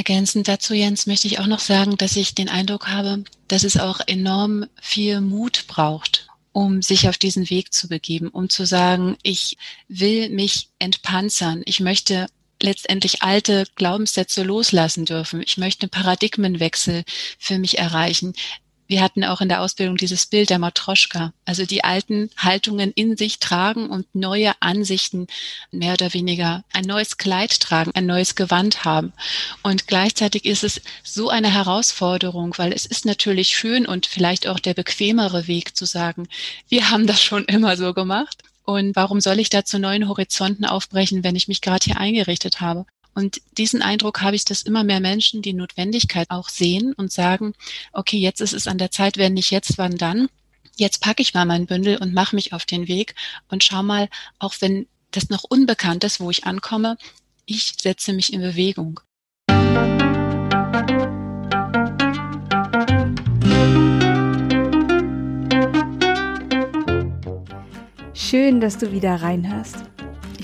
Ergänzend dazu, Jens, möchte ich auch noch sagen, dass ich den Eindruck habe, dass es auch enorm viel Mut braucht, um sich auf diesen Weg zu begeben, um zu sagen, ich will mich entpanzern, ich möchte letztendlich alte Glaubenssätze loslassen dürfen. Ich möchte einen Paradigmenwechsel für mich erreichen wir hatten auch in der Ausbildung dieses Bild der Matroschka, also die alten Haltungen in sich tragen und neue Ansichten mehr oder weniger ein neues Kleid tragen, ein neues Gewand haben. Und gleichzeitig ist es so eine Herausforderung, weil es ist natürlich schön und vielleicht auch der bequemere Weg zu sagen, wir haben das schon immer so gemacht. Und warum soll ich da zu neuen Horizonten aufbrechen, wenn ich mich gerade hier eingerichtet habe? Und diesen Eindruck habe ich, dass immer mehr Menschen die Notwendigkeit auch sehen und sagen, okay, jetzt ist es an der Zeit, wenn nicht jetzt, wann dann? Jetzt packe ich mal mein Bündel und mache mich auf den Weg und schau mal, auch wenn das noch unbekannt ist, wo ich ankomme, ich setze mich in Bewegung. Schön, dass du wieder reinhörst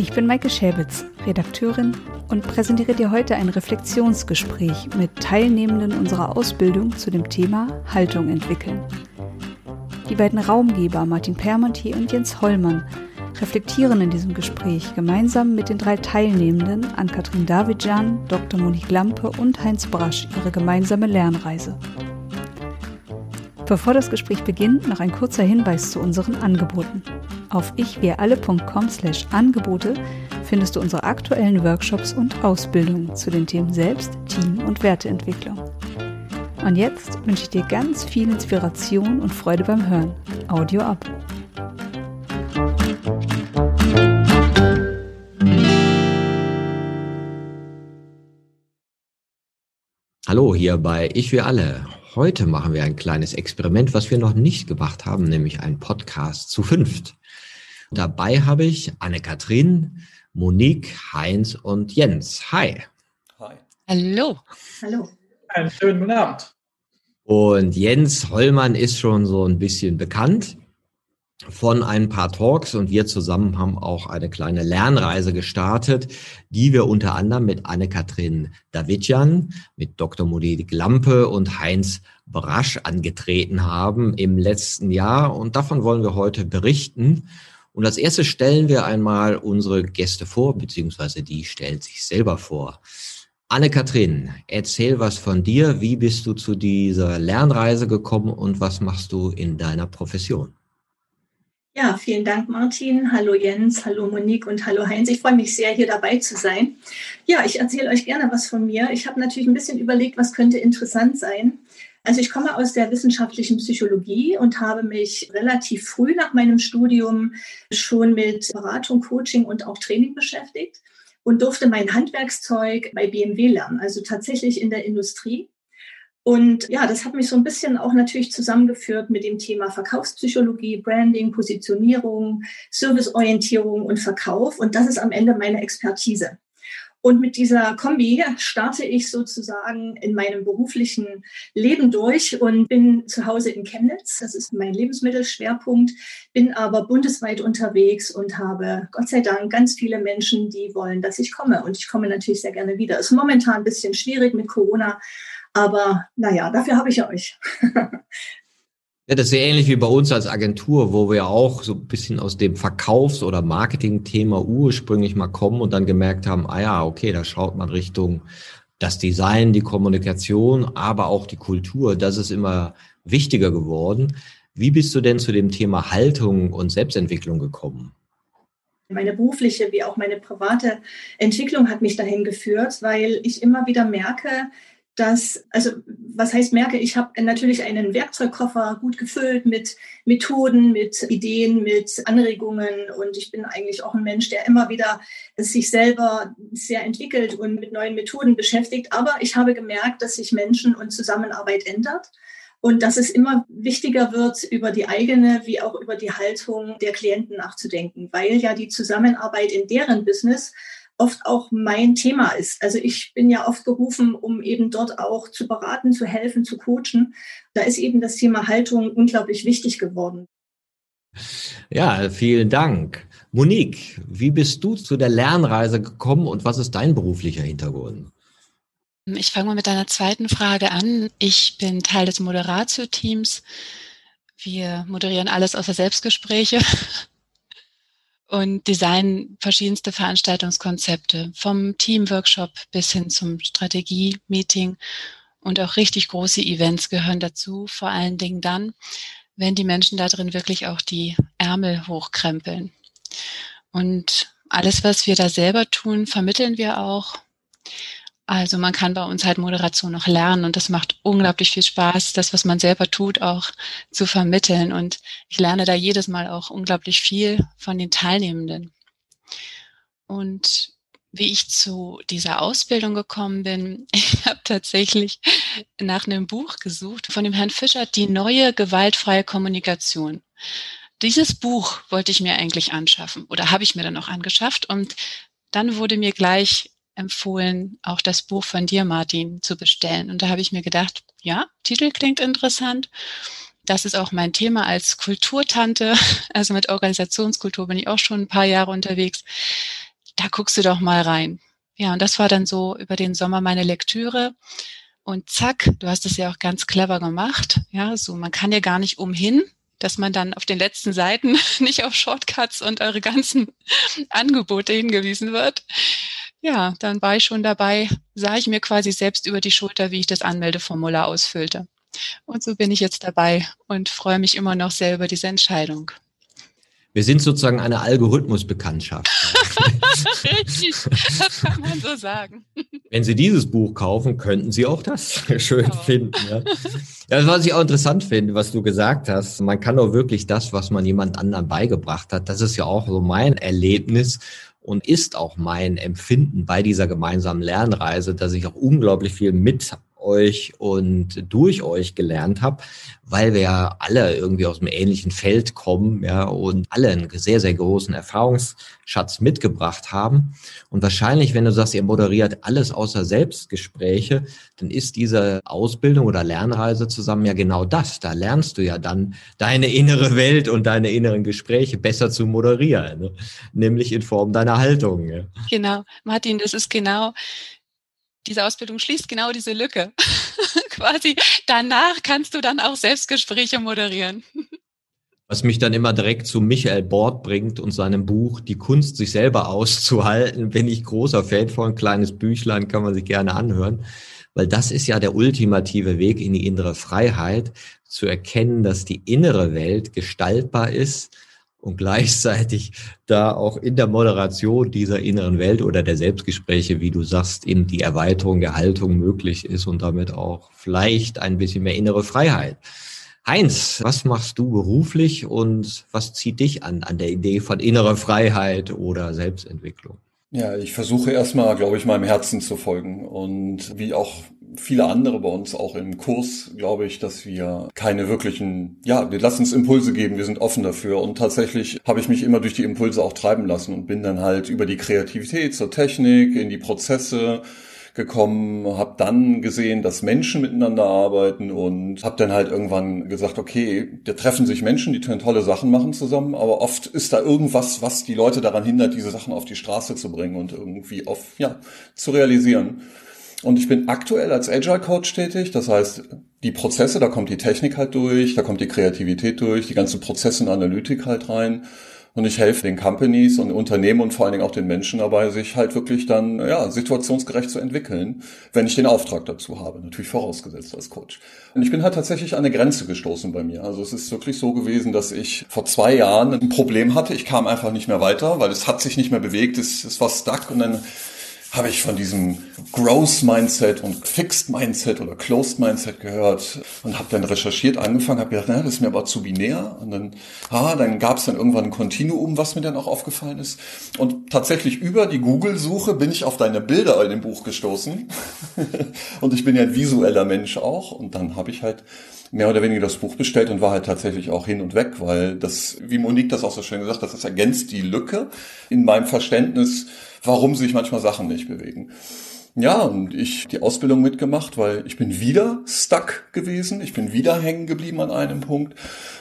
Ich bin Maike Schäbitz, Redakteurin und präsentiere dir heute ein Reflexionsgespräch mit Teilnehmenden unserer Ausbildung zu dem Thema Haltung entwickeln. Die beiden Raumgeber Martin Permontier und Jens Hollmann reflektieren in diesem Gespräch gemeinsam mit den drei Teilnehmenden Ann-Kathrin Davidjan, Dr. Monique Lampe und Heinz Brasch ihre gemeinsame Lernreise. Bevor das Gespräch beginnt, noch ein kurzer Hinweis zu unseren Angeboten. Auf ichwiralle.com slash Angebote findest du unsere aktuellen Workshops und Ausbildungen zu den Themen Selbst, Team und Werteentwicklung. Und jetzt wünsche ich dir ganz viel Inspiration und Freude beim Hören. Audio ab. Hallo hier bei Ich wir alle. Heute machen wir ein kleines Experiment, was wir noch nicht gemacht haben, nämlich ein Podcast zu fünft. Dabei habe ich Anne-Kathrin, Monique, Heinz und Jens. Hi. Hi. Hallo. Hallo. Einen schönen guten Abend. Und Jens Hollmann ist schon so ein bisschen bekannt von ein paar Talks und wir zusammen haben auch eine kleine Lernreise gestartet, die wir unter anderem mit Anne-Kathrin Davidjan, mit Dr. Monique Lampe und Heinz Brasch angetreten haben im letzten Jahr und davon wollen wir heute berichten und als erstes stellen wir einmal unsere Gäste vor, beziehungsweise die stellt sich selber vor. Anne-Kathrin, erzähl was von dir. Wie bist du zu dieser Lernreise gekommen und was machst du in deiner Profession? Ja, vielen Dank, Martin. Hallo Jens, hallo Monique und hallo Heinz. Ich freue mich sehr, hier dabei zu sein. Ja, ich erzähle euch gerne was von mir. Ich habe natürlich ein bisschen überlegt, was könnte interessant sein. Also ich komme aus der wissenschaftlichen Psychologie und habe mich relativ früh nach meinem Studium schon mit Beratung, Coaching und auch Training beschäftigt und durfte mein Handwerkszeug bei BMW lernen, also tatsächlich in der Industrie. Und ja, das hat mich so ein bisschen auch natürlich zusammengeführt mit dem Thema Verkaufspsychologie, Branding, Positionierung, Serviceorientierung und Verkauf. Und das ist am Ende meine Expertise. Und mit dieser Kombi starte ich sozusagen in meinem beruflichen Leben durch und bin zu Hause in Chemnitz. Das ist mein Lebensmittelschwerpunkt, bin aber bundesweit unterwegs und habe Gott sei Dank ganz viele Menschen, die wollen, dass ich komme. Und ich komme natürlich sehr gerne wieder. Ist momentan ein bisschen schwierig mit Corona, aber naja, dafür habe ich euch. Ja, das ist ja ähnlich wie bei uns als Agentur, wo wir auch so ein bisschen aus dem Verkaufs- oder Marketing-Thema ursprünglich mal kommen und dann gemerkt haben, ah ja, okay, da schaut man Richtung das Design, die Kommunikation, aber auch die Kultur. Das ist immer wichtiger geworden. Wie bist du denn zu dem Thema Haltung und Selbstentwicklung gekommen? Meine berufliche wie auch meine private Entwicklung hat mich dahin geführt, weil ich immer wieder merke, dass, also was heißt merke, ich habe natürlich einen Werkzeugkoffer gut gefüllt mit Methoden, mit Ideen, mit Anregungen und ich bin eigentlich auch ein Mensch, der immer wieder sich selber sehr entwickelt und mit neuen Methoden beschäftigt. Aber ich habe gemerkt, dass sich Menschen und Zusammenarbeit ändert und dass es immer wichtiger wird, über die eigene wie auch über die Haltung der Klienten nachzudenken, weil ja die Zusammenarbeit in deren Business oft auch mein Thema ist. Also ich bin ja oft berufen, um eben dort auch zu beraten, zu helfen, zu coachen. Da ist eben das Thema Haltung unglaublich wichtig geworden. Ja, vielen Dank. Monique, wie bist du zu der Lernreise gekommen und was ist dein beruflicher Hintergrund? Ich fange mal mit deiner zweiten Frage an. Ich bin Teil des Moderatio-Teams. Wir moderieren alles außer Selbstgespräche und designen verschiedenste Veranstaltungskonzepte, vom Teamworkshop bis hin zum Strategie-Meeting. Und auch richtig große Events gehören dazu, vor allen Dingen dann, wenn die Menschen da drin wirklich auch die Ärmel hochkrempeln. Und alles, was wir da selber tun, vermitteln wir auch. Also man kann bei uns halt Moderation noch lernen und das macht unglaublich viel Spaß, das, was man selber tut, auch zu vermitteln. Und ich lerne da jedes Mal auch unglaublich viel von den Teilnehmenden. Und wie ich zu dieser Ausbildung gekommen bin, ich habe tatsächlich nach einem Buch gesucht von dem Herrn Fischer, die neue gewaltfreie Kommunikation. Dieses Buch wollte ich mir eigentlich anschaffen oder habe ich mir dann auch angeschafft und dann wurde mir gleich empfohlen, auch das Buch von dir, Martin, zu bestellen. Und da habe ich mir gedacht, ja, Titel klingt interessant. Das ist auch mein Thema als Kulturtante. Also mit Organisationskultur bin ich auch schon ein paar Jahre unterwegs. Da guckst du doch mal rein. Ja, und das war dann so über den Sommer meine Lektüre. Und zack, du hast es ja auch ganz clever gemacht. Ja, so man kann ja gar nicht umhin, dass man dann auf den letzten Seiten nicht auf Shortcuts und eure ganzen Angebote hingewiesen wird. Ja, dann war ich schon dabei, sah ich mir quasi selbst über die Schulter, wie ich das Anmeldeformular ausfüllte. Und so bin ich jetzt dabei und freue mich immer noch sehr über diese Entscheidung. Wir sind sozusagen eine Algorithmusbekanntschaft. Richtig, das kann man so sagen. Wenn Sie dieses Buch kaufen, könnten Sie auch das schön genau. finden. Ja. Das, was ich auch interessant finde, was du gesagt hast, man kann auch wirklich das, was man jemand anderem beigebracht hat, das ist ja auch so mein Erlebnis und ist auch mein Empfinden bei dieser gemeinsamen Lernreise, dass ich auch unglaublich viel mit euch und durch euch gelernt habe, weil wir ja alle irgendwie aus einem ähnlichen Feld kommen, ja, und alle einen sehr, sehr großen Erfahrungsschatz mitgebracht haben. Und wahrscheinlich, wenn du sagst, ihr moderiert alles außer Selbstgespräche, dann ist diese Ausbildung oder Lernreise zusammen ja genau das. Da lernst du ja dann deine innere Welt und deine inneren Gespräche besser zu moderieren, ne? nämlich in Form deiner Haltung. Ja. Genau, Martin, das ist genau diese Ausbildung schließt genau diese Lücke. Quasi danach kannst du dann auch Selbstgespräche moderieren. Was mich dann immer direkt zu Michael Bord bringt und seinem Buch Die Kunst, sich selber auszuhalten. Bin ich großer Fan von. Ein kleines Büchlein kann man sich gerne anhören. Weil das ist ja der ultimative Weg in die innere Freiheit, zu erkennen, dass die innere Welt gestaltbar ist und gleichzeitig da auch in der Moderation dieser inneren Welt oder der Selbstgespräche, wie du sagst, eben die Erweiterung der Haltung möglich ist und damit auch vielleicht ein bisschen mehr innere Freiheit. Heinz, was machst du beruflich und was zieht dich an, an der Idee von innerer Freiheit oder Selbstentwicklung? Ja, ich versuche erstmal, glaube ich, meinem Herzen zu folgen und wie auch viele andere bei uns auch im Kurs, glaube ich, dass wir keine wirklichen, ja, wir lassen uns Impulse geben, wir sind offen dafür und tatsächlich habe ich mich immer durch die Impulse auch treiben lassen und bin dann halt über die Kreativität zur Technik, in die Prozesse, gekommen, habe dann gesehen, dass Menschen miteinander arbeiten und habe dann halt irgendwann gesagt, okay, da treffen sich Menschen, die tolle Sachen machen zusammen, aber oft ist da irgendwas, was die Leute daran hindert, diese Sachen auf die Straße zu bringen und irgendwie auf, ja, zu realisieren. Und ich bin aktuell als Agile Coach tätig. Das heißt, die Prozesse, da kommt die Technik halt durch, da kommt die Kreativität durch, die ganzen Prozesse und Analytik halt rein. Und ich helfe den Companies und Unternehmen und vor allen Dingen auch den Menschen dabei, sich halt wirklich dann ja, situationsgerecht zu entwickeln, wenn ich den Auftrag dazu habe, natürlich vorausgesetzt als Coach. Und ich bin halt tatsächlich an eine Grenze gestoßen bei mir. Also es ist wirklich so gewesen, dass ich vor zwei Jahren ein Problem hatte. Ich kam einfach nicht mehr weiter, weil es hat sich nicht mehr bewegt, es, es war stuck und dann habe ich von diesem Growth Mindset und Fixed Mindset oder Closed Mindset gehört und habe dann recherchiert, angefangen, habe gedacht, na, das ist mir aber zu binär. Und dann, ah, dann gab es dann irgendwann ein Kontinuum, was mir dann auch aufgefallen ist. Und tatsächlich über die Google-Suche bin ich auf deine Bilder in dem Buch gestoßen. und ich bin ja ein visueller Mensch auch. Und dann habe ich halt mehr oder weniger das Buch bestellt und war halt tatsächlich auch hin und weg, weil das, wie Monique das auch so schön gesagt hat, das ergänzt die Lücke in meinem Verständnis warum sich manchmal Sachen nicht bewegen. Ja, und ich die Ausbildung mitgemacht, weil ich bin wieder stuck gewesen, ich bin wieder hängen geblieben an einem Punkt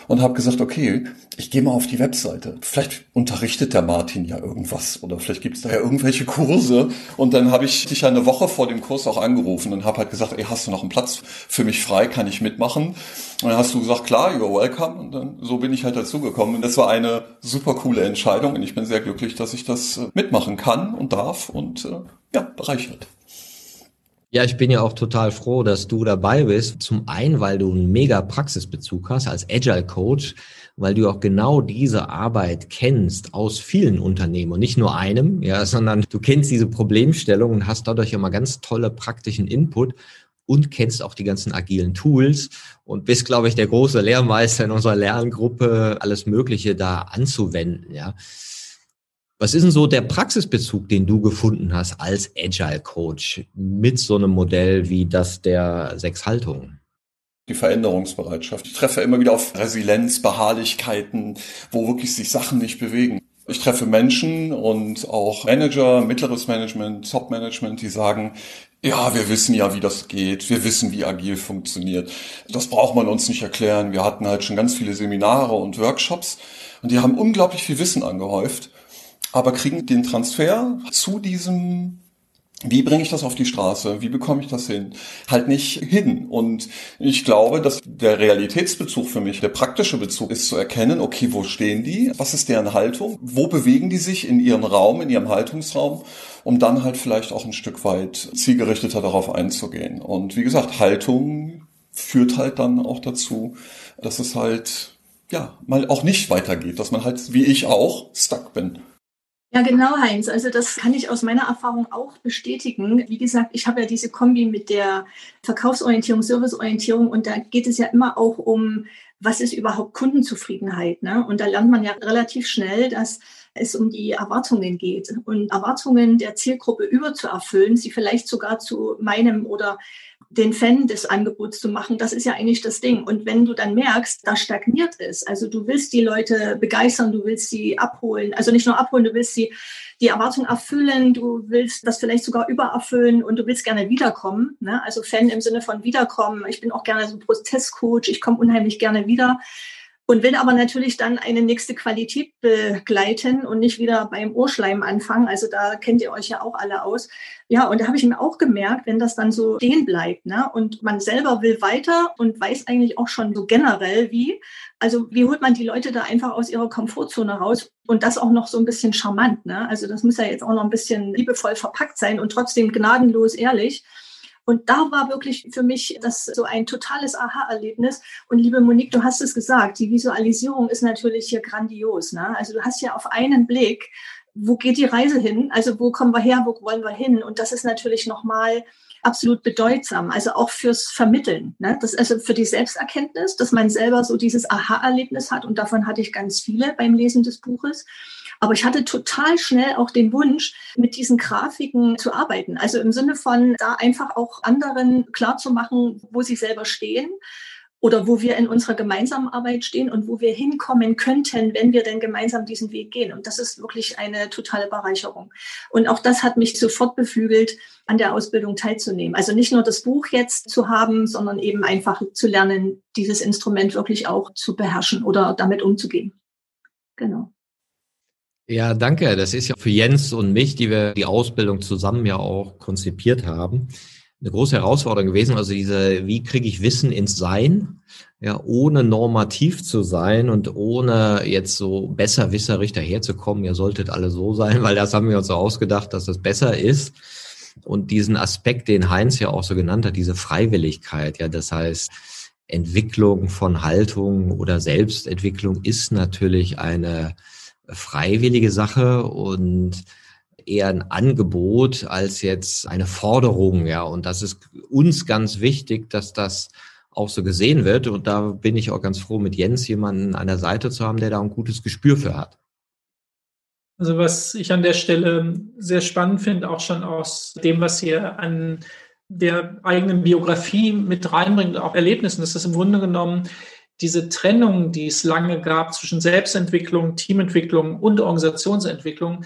und habe gesagt, okay, ich gehe mal auf die Webseite. Vielleicht unterrichtet der Martin ja irgendwas oder vielleicht gibt es da ja irgendwelche Kurse. Und dann habe ich dich eine Woche vor dem Kurs auch angerufen und habe halt gesagt, ey, hast du noch einen Platz für mich frei, kann ich mitmachen? Und dann hast du gesagt, klar, you're welcome. Und dann so bin ich halt dazugekommen. Und das war eine super coole Entscheidung und ich bin sehr glücklich, dass ich das äh, mitmachen kann und darf und äh, ja, bereichert. Ja, ich bin ja auch total froh, dass du dabei bist. Zum einen, weil du einen mega Praxisbezug hast als Agile Coach, weil du auch genau diese Arbeit kennst aus vielen Unternehmen und nicht nur einem, ja, sondern du kennst diese Problemstellung und hast dadurch immer ganz tolle praktischen Input und kennst auch die ganzen agilen Tools und bist, glaube ich, der große Lehrmeister in unserer Lerngruppe, alles Mögliche da anzuwenden, ja. Was ist denn so der Praxisbezug, den du gefunden hast als Agile Coach mit so einem Modell wie das der sechs Haltungen? Die Veränderungsbereitschaft. Ich treffe immer wieder auf Resilienz, Beharrlichkeiten, wo wirklich sich Sachen nicht bewegen. Ich treffe Menschen und auch Manager, mittleres Management, Top-Management, die sagen, ja, wir wissen ja, wie das geht. Wir wissen, wie agil funktioniert. Das braucht man uns nicht erklären. Wir hatten halt schon ganz viele Seminare und Workshops und die haben unglaublich viel Wissen angehäuft aber kriegen den Transfer zu diesem wie bringe ich das auf die Straße? Wie bekomme ich das hin? Halt nicht hin. Und ich glaube, dass der Realitätsbezug für mich, der praktische Bezug ist zu erkennen, okay, wo stehen die? Was ist deren Haltung? Wo bewegen die sich in ihrem Raum, in ihrem Haltungsraum? Um dann halt vielleicht auch ein Stück weit zielgerichteter darauf einzugehen. Und wie gesagt, Haltung führt halt dann auch dazu, dass es halt, ja, mal auch nicht weitergeht, dass man halt, wie ich auch, stuck bin. Ja, genau, Heinz. Also das kann ich aus meiner Erfahrung auch bestätigen. Wie gesagt, ich habe ja diese Kombi mit der Verkaufsorientierung, Serviceorientierung und da geht es ja immer auch um, was ist überhaupt Kundenzufriedenheit. Ne? Und da lernt man ja relativ schnell, dass es um die Erwartungen geht und Erwartungen der Zielgruppe überzuerfüllen, sie vielleicht sogar zu meinem oder den Fan des Angebots zu machen, das ist ja eigentlich das Ding. Und wenn du dann merkst, da stagniert es, also du willst die Leute begeistern, du willst sie abholen, also nicht nur abholen, du willst sie die Erwartung erfüllen, du willst das vielleicht sogar übererfüllen und du willst gerne wiederkommen. Ne? Also Fan im Sinne von wiederkommen. Ich bin auch gerne so ein Prozesscoach, ich komme unheimlich gerne wieder und will aber natürlich dann eine nächste Qualität begleiten und nicht wieder beim Ohrschleim anfangen. Also da kennt ihr euch ja auch alle aus. Ja, und da habe ich mir auch gemerkt, wenn das dann so stehen bleibt, ne, und man selber will weiter und weiß eigentlich auch schon so generell wie, also wie holt man die Leute da einfach aus ihrer Komfortzone raus und das auch noch so ein bisschen charmant, ne? Also das muss ja jetzt auch noch ein bisschen liebevoll verpackt sein und trotzdem gnadenlos ehrlich. Und da war wirklich für mich das so ein totales Aha-Erlebnis. Und liebe Monique, du hast es gesagt, die Visualisierung ist natürlich hier grandios. Ne? Also du hast ja auf einen Blick, wo geht die Reise hin? Also wo kommen wir her, wo wollen wir hin? Und das ist natürlich nochmal absolut bedeutsam, also auch fürs Vermitteln. Ne? Das also für die Selbsterkenntnis, dass man selber so dieses Aha-Erlebnis hat. Und davon hatte ich ganz viele beim Lesen des Buches. Aber ich hatte total schnell auch den Wunsch, mit diesen Grafiken zu arbeiten. Also im Sinne von da einfach auch anderen klarzumachen, wo sie selber stehen oder wo wir in unserer gemeinsamen Arbeit stehen und wo wir hinkommen könnten, wenn wir denn gemeinsam diesen Weg gehen. Und das ist wirklich eine totale Bereicherung. Und auch das hat mich sofort beflügelt, an der Ausbildung teilzunehmen. Also nicht nur das Buch jetzt zu haben, sondern eben einfach zu lernen, dieses Instrument wirklich auch zu beherrschen oder damit umzugehen. Genau. Ja, danke. Das ist ja für Jens und mich, die wir die Ausbildung zusammen ja auch konzipiert haben, eine große Herausforderung gewesen. Also diese, wie kriege ich Wissen ins Sein, ja, ohne normativ zu sein und ohne jetzt so besserwisserig daherzukommen, ihr solltet alle so sein, weil das haben wir uns so ausgedacht, dass das besser ist. Und diesen Aspekt, den Heinz ja auch so genannt hat, diese Freiwilligkeit, ja, das heißt, Entwicklung von Haltung oder Selbstentwicklung ist natürlich eine freiwillige Sache und eher ein Angebot als jetzt eine Forderung, ja. Und das ist uns ganz wichtig, dass das auch so gesehen wird. Und da bin ich auch ganz froh, mit Jens jemanden an der Seite zu haben, der da ein gutes Gespür für hat. Also was ich an der Stelle sehr spannend finde, auch schon aus dem, was ihr an der eigenen Biografie mit reinbringt, auch Erlebnissen, das ist im Grunde genommen diese Trennung, die es lange gab zwischen Selbstentwicklung, Teamentwicklung und Organisationsentwicklung,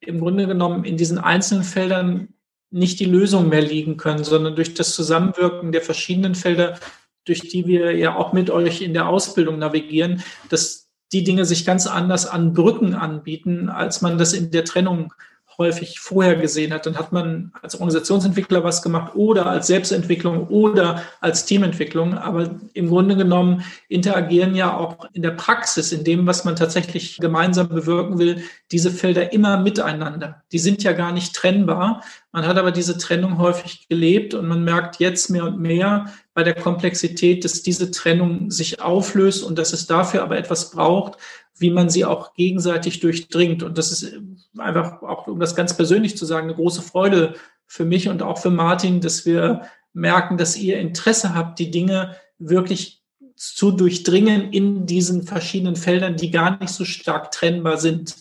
im Grunde genommen in diesen einzelnen Feldern nicht die Lösung mehr liegen können, sondern durch das Zusammenwirken der verschiedenen Felder, durch die wir ja auch mit euch in der Ausbildung navigieren, dass die Dinge sich ganz anders an Brücken anbieten, als man das in der Trennung häufig vorher gesehen hat. Dann hat man als Organisationsentwickler was gemacht oder als Selbstentwicklung oder als Teamentwicklung. Aber im Grunde genommen interagieren ja auch in der Praxis, in dem, was man tatsächlich gemeinsam bewirken will, diese Felder immer miteinander. Die sind ja gar nicht trennbar. Man hat aber diese Trennung häufig gelebt und man merkt jetzt mehr und mehr bei der Komplexität, dass diese Trennung sich auflöst und dass es dafür aber etwas braucht, wie man sie auch gegenseitig durchdringt. Und das ist einfach auch, um das ganz persönlich zu sagen, eine große Freude für mich und auch für Martin, dass wir merken, dass ihr Interesse habt, die Dinge wirklich zu durchdringen in diesen verschiedenen Feldern, die gar nicht so stark trennbar sind.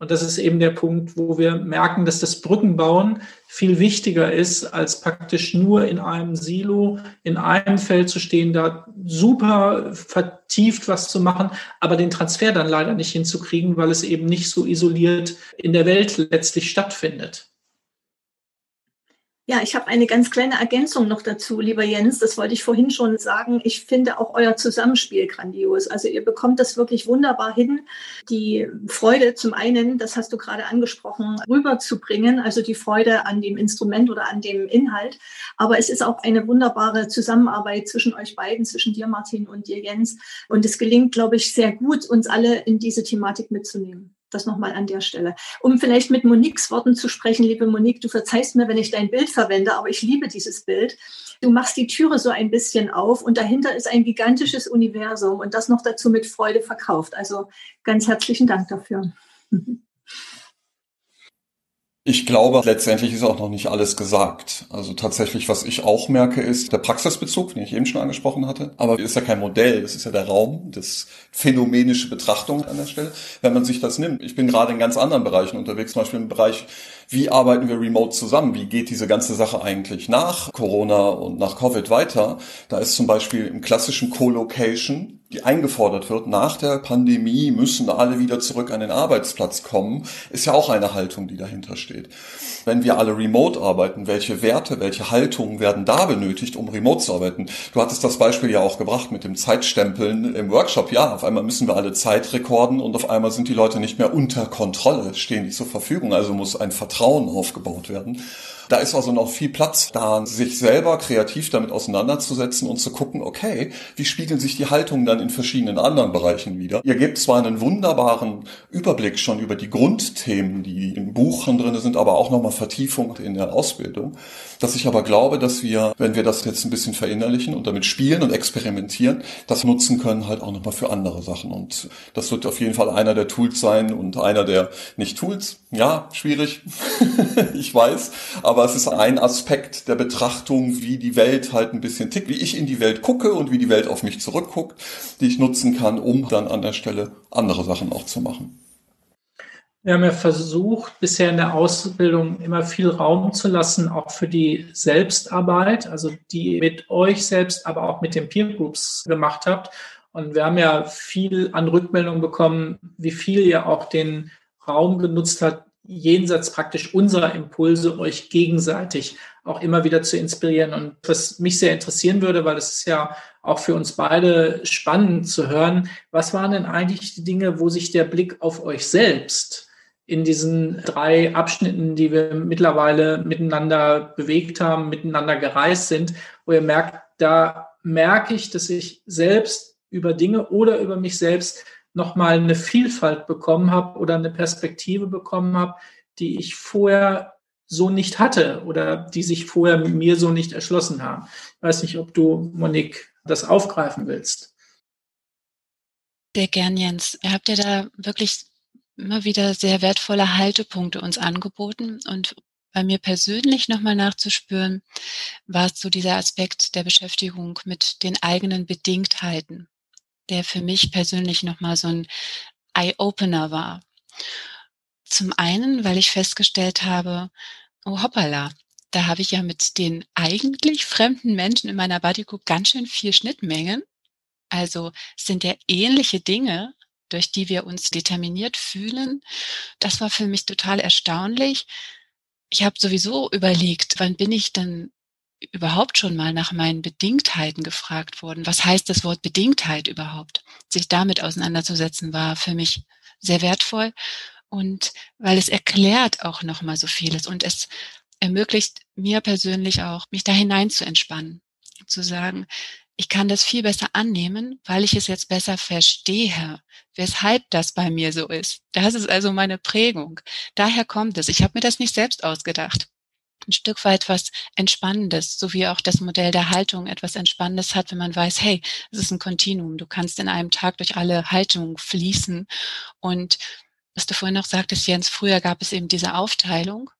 Und das ist eben der Punkt, wo wir merken, dass das Brückenbauen viel wichtiger ist, als praktisch nur in einem Silo, in einem Feld zu stehen, da super vertieft was zu machen, aber den Transfer dann leider nicht hinzukriegen, weil es eben nicht so isoliert in der Welt letztlich stattfindet. Ja, ich habe eine ganz kleine Ergänzung noch dazu, lieber Jens. Das wollte ich vorhin schon sagen. Ich finde auch euer Zusammenspiel grandios. Also ihr bekommt das wirklich wunderbar hin, die Freude zum einen, das hast du gerade angesprochen, rüberzubringen, also die Freude an dem Instrument oder an dem Inhalt. Aber es ist auch eine wunderbare Zusammenarbeit zwischen euch beiden, zwischen dir, Martin, und dir, Jens. Und es gelingt, glaube ich, sehr gut, uns alle in diese Thematik mitzunehmen. Das nochmal an der Stelle. Um vielleicht mit Moniques Worten zu sprechen, liebe Monique, du verzeihst mir, wenn ich dein Bild verwende, aber ich liebe dieses Bild. Du machst die Türe so ein bisschen auf und dahinter ist ein gigantisches Universum und das noch dazu mit Freude verkauft. Also ganz herzlichen Dank dafür. Ich glaube, letztendlich ist auch noch nicht alles gesagt. Also tatsächlich, was ich auch merke, ist der Praxisbezug, den ich eben schon angesprochen hatte. Aber ist ja kein Modell, das ist ja der Raum, das phänomenische Betrachtung an der Stelle. Wenn man sich das nimmt. Ich bin gerade in ganz anderen Bereichen unterwegs, zum Beispiel im Bereich wie arbeiten wir remote zusammen? Wie geht diese ganze Sache eigentlich nach Corona und nach Covid weiter? Da ist zum Beispiel im klassischen Co-Location die eingefordert wird, nach der Pandemie müssen alle wieder zurück an den Arbeitsplatz kommen, ist ja auch eine Haltung, die dahinter steht. Wenn wir alle remote arbeiten, welche Werte, welche Haltungen werden da benötigt, um remote zu arbeiten? Du hattest das Beispiel ja auch gebracht mit dem Zeitstempeln im Workshop. Ja, auf einmal müssen wir alle Zeit rekorden und auf einmal sind die Leute nicht mehr unter Kontrolle, stehen die zur Verfügung, also muss ein Vertrauen aufgebaut werden. Da ist also noch viel Platz da, sich selber kreativ damit auseinanderzusetzen und zu gucken, okay, wie spiegeln sich die Haltungen dann in verschiedenen anderen Bereichen wieder. Ihr gebt zwar einen wunderbaren Überblick schon über die Grundthemen, die im Buch drin sind, aber auch nochmal Vertiefung in der Ausbildung, dass ich aber glaube, dass wir, wenn wir das jetzt ein bisschen verinnerlichen und damit spielen und experimentieren, das nutzen können halt auch nochmal für andere Sachen. Und das wird auf jeden Fall einer der Tools sein und einer der, nicht Tools, ja, schwierig, ich weiß, aber aber es ist ein Aspekt der Betrachtung, wie die Welt halt ein bisschen tickt, wie ich in die Welt gucke und wie die Welt auf mich zurückguckt, die ich nutzen kann, um dann an der Stelle andere Sachen auch zu machen. Wir haben ja versucht, bisher in der Ausbildung immer viel Raum zu lassen, auch für die Selbstarbeit, also die mit euch selbst, aber auch mit den Peer Groups gemacht habt. Und wir haben ja viel an Rückmeldungen bekommen, wie viel ihr auch den Raum genutzt habt, jenseits praktisch unserer Impulse euch gegenseitig auch immer wieder zu inspirieren. Und was mich sehr interessieren würde, weil es ist ja auch für uns beide spannend zu hören, was waren denn eigentlich die Dinge, wo sich der Blick auf euch selbst in diesen drei Abschnitten, die wir mittlerweile miteinander bewegt haben, miteinander gereist sind, wo ihr merkt, da merke ich, dass ich selbst über Dinge oder über mich selbst nochmal eine Vielfalt bekommen habe oder eine Perspektive bekommen habe, die ich vorher so nicht hatte oder die sich vorher mir so nicht erschlossen haben. Ich weiß nicht, ob du, Monique, das aufgreifen willst. Sehr gern, Jens. Ihr habt ja da wirklich immer wieder sehr wertvolle Haltepunkte uns angeboten und bei mir persönlich nochmal nachzuspüren, war es so dieser Aspekt der Beschäftigung mit den eigenen Bedingtheiten, der für mich persönlich nochmal so ein Eye-Opener war. Zum einen, weil ich festgestellt habe, oh hoppala, da habe ich ja mit den eigentlich fremden Menschen in meiner Bodygroup ganz schön viel Schnittmengen. Also sind ja ähnliche Dinge, durch die wir uns determiniert fühlen. Das war für mich total erstaunlich. Ich habe sowieso überlegt, wann bin ich denn überhaupt schon mal nach meinen Bedingtheiten gefragt worden? Was heißt das Wort Bedingtheit überhaupt? Sich damit auseinanderzusetzen war für mich sehr wertvoll und weil es erklärt auch noch mal so vieles und es ermöglicht mir persönlich auch, mich da hinein zu entspannen, zu sagen, ich kann das viel besser annehmen, weil ich es jetzt besser verstehe, weshalb das bei mir so ist. Das ist also meine Prägung. Daher kommt es. Ich habe mir das nicht selbst ausgedacht. Ein Stück weit was Entspannendes, so wie auch das Modell der Haltung etwas Entspannendes hat, wenn man weiß, hey, es ist ein Kontinuum. Du kannst in einem Tag durch alle Haltungen fließen. Und was du vorhin noch sagtest, Jens, früher gab es eben diese Aufteilung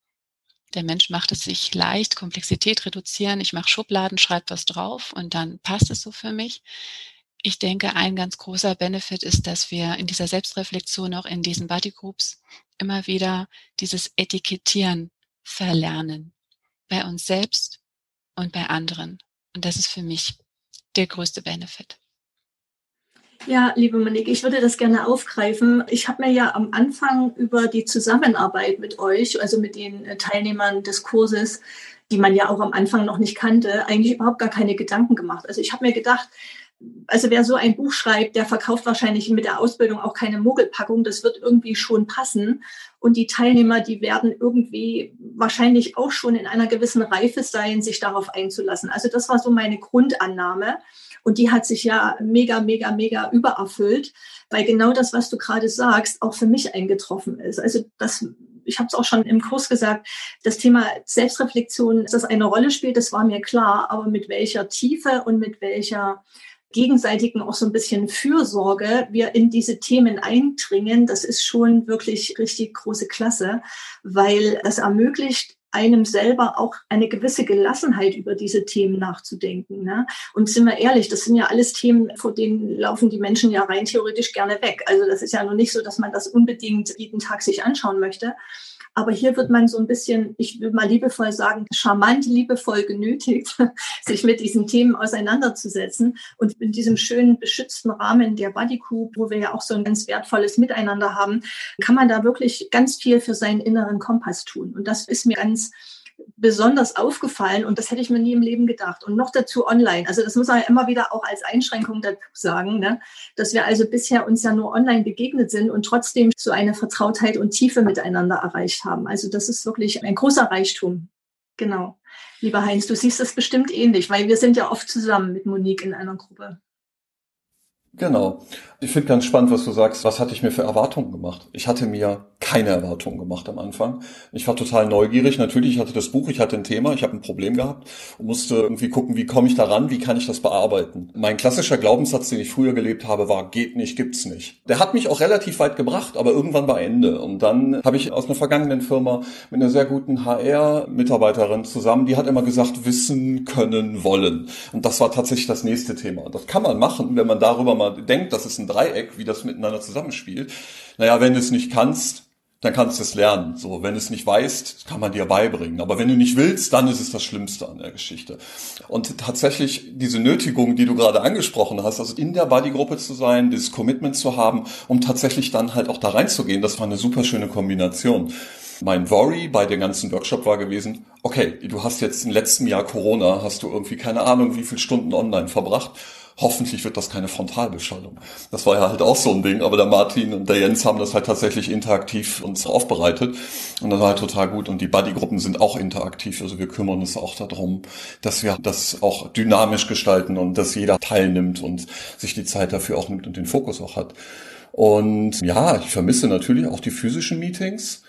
der Mensch macht es sich leicht, Komplexität reduzieren. Ich mache Schubladen, schreibe was drauf und dann passt es so für mich. Ich denke, ein ganz großer Benefit ist, dass wir in dieser Selbstreflexion auch in diesen Bodygroups immer wieder dieses Etikettieren verlernen. Bei uns selbst und bei anderen. Und das ist für mich der größte Benefit. Ja, liebe Monique, ich würde das gerne aufgreifen. Ich habe mir ja am Anfang über die Zusammenarbeit mit euch, also mit den äh, Teilnehmern des Kurses, die man ja auch am Anfang noch nicht kannte, eigentlich überhaupt gar keine Gedanken gemacht. Also ich habe mir gedacht, also wer so ein Buch schreibt, der verkauft wahrscheinlich mit der Ausbildung auch keine Mogelpackung. Das wird irgendwie schon passen. Und die Teilnehmer, die werden irgendwie wahrscheinlich auch schon in einer gewissen Reife sein, sich darauf einzulassen. Also das war so meine Grundannahme. Und die hat sich ja mega, mega, mega übererfüllt, weil genau das, was du gerade sagst, auch für mich eingetroffen ist. Also das ich habe es auch schon im Kurs gesagt, das Thema Selbstreflexion, dass das eine Rolle spielt, das war mir klar, aber mit welcher Tiefe und mit welcher gegenseitigen auch so ein bisschen Fürsorge wir in diese Themen eindringen, das ist schon wirklich richtig große Klasse, weil das ermöglicht einem selber auch eine gewisse Gelassenheit über diese Themen nachzudenken. Ne? Und sind wir ehrlich, das sind ja alles Themen, vor denen laufen die Menschen ja rein theoretisch gerne weg. Also das ist ja noch nicht so, dass man das unbedingt jeden Tag sich anschauen möchte. Aber hier wird man so ein bisschen, ich will mal liebevoll sagen, charmant, liebevoll genötigt, sich mit diesen Themen auseinanderzusetzen. Und in diesem schönen, beschützten Rahmen der Buddy Group, wo wir ja auch so ein ganz wertvolles Miteinander haben, kann man da wirklich ganz viel für seinen inneren Kompass tun. Und das ist mir ganz besonders aufgefallen und das hätte ich mir nie im Leben gedacht. Und noch dazu online. Also das muss man ja immer wieder auch als Einschränkung dazu sagen, ne? dass wir also bisher uns ja nur online begegnet sind und trotzdem so eine Vertrautheit und Tiefe miteinander erreicht haben. Also das ist wirklich ein großer Reichtum. Genau. Lieber Heinz, du siehst das bestimmt ähnlich, weil wir sind ja oft zusammen mit Monique in einer Gruppe. Genau. Ich finde ganz spannend, was du sagst. Was hatte ich mir für Erwartungen gemacht? Ich hatte mir keine Erwartungen gemacht am Anfang. Ich war total neugierig. Natürlich, ich hatte das Buch, ich hatte ein Thema, ich habe ein Problem gehabt und musste irgendwie gucken, wie komme ich daran, wie kann ich das bearbeiten. Mein klassischer Glaubenssatz, den ich früher gelebt habe, war, geht nicht, gibt's nicht. Der hat mich auch relativ weit gebracht, aber irgendwann war Ende. Und dann habe ich aus einer vergangenen Firma mit einer sehr guten HR-Mitarbeiterin zusammen, die hat immer gesagt, wissen, können, wollen. Und das war tatsächlich das nächste Thema. Das kann man machen, wenn man darüber mal denkt, das ist ein Dreieck, wie das miteinander zusammenspielt. Naja, wenn du es nicht kannst, dann kannst du es lernen. So, wenn du es nicht weißt, kann man dir beibringen. Aber wenn du nicht willst, dann ist es das Schlimmste an der Geschichte. Und tatsächlich diese Nötigung, die du gerade angesprochen hast, also in der Bodygruppe zu sein, dieses Commitment zu haben, um tatsächlich dann halt auch da reinzugehen, das war eine super schöne Kombination. Mein Worry bei dem ganzen Workshop war gewesen, okay, du hast jetzt im letzten Jahr Corona, hast du irgendwie keine Ahnung, wie viele Stunden online verbracht hoffentlich wird das keine Frontalbeschallung. Das war ja halt auch so ein Ding, aber der Martin und der Jens haben das halt tatsächlich interaktiv uns aufbereitet und das war halt total gut und die Buddy-Gruppen sind auch interaktiv, also wir kümmern uns auch darum, dass wir das auch dynamisch gestalten und dass jeder teilnimmt und sich die Zeit dafür auch nimmt und den Fokus auch hat. Und ja, ich vermisse natürlich auch die physischen Meetings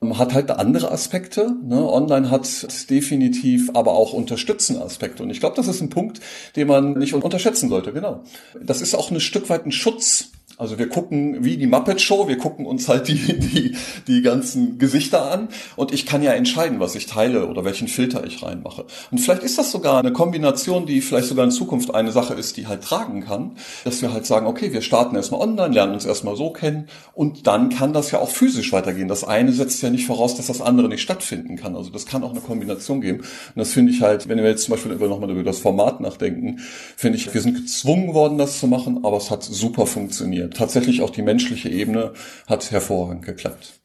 hat halt andere Aspekte. Ne? Online hat definitiv aber auch unterstützende Aspekte. Und ich glaube, das ist ein Punkt, den man nicht unterschätzen sollte. Genau. Das ist auch ein Stück weit ein Schutz Also wir gucken wie die Muppet Show, wir gucken uns halt die, die, die ganzen Gesichter an und ich kann ja entscheiden, was ich teile oder welchen Filter ich reinmache. Und vielleicht ist das sogar eine Kombination, die vielleicht sogar in Zukunft eine Sache ist, die halt tragen kann, dass wir halt sagen, okay, wir starten erstmal online, lernen uns erstmal so kennen und dann kann das ja auch physisch weitergehen. Das eine setzt ja nicht voraus, dass das andere nicht stattfinden kann. Also das kann auch eine Kombination geben. Und das finde ich halt, wenn wir jetzt zum Beispiel nochmal über das Format nachdenken, finde ich, wir sind gezwungen worden, das zu machen, aber es hat super funktioniert. Tatsächlich auch die menschliche Ebene hat hervorragend geklappt.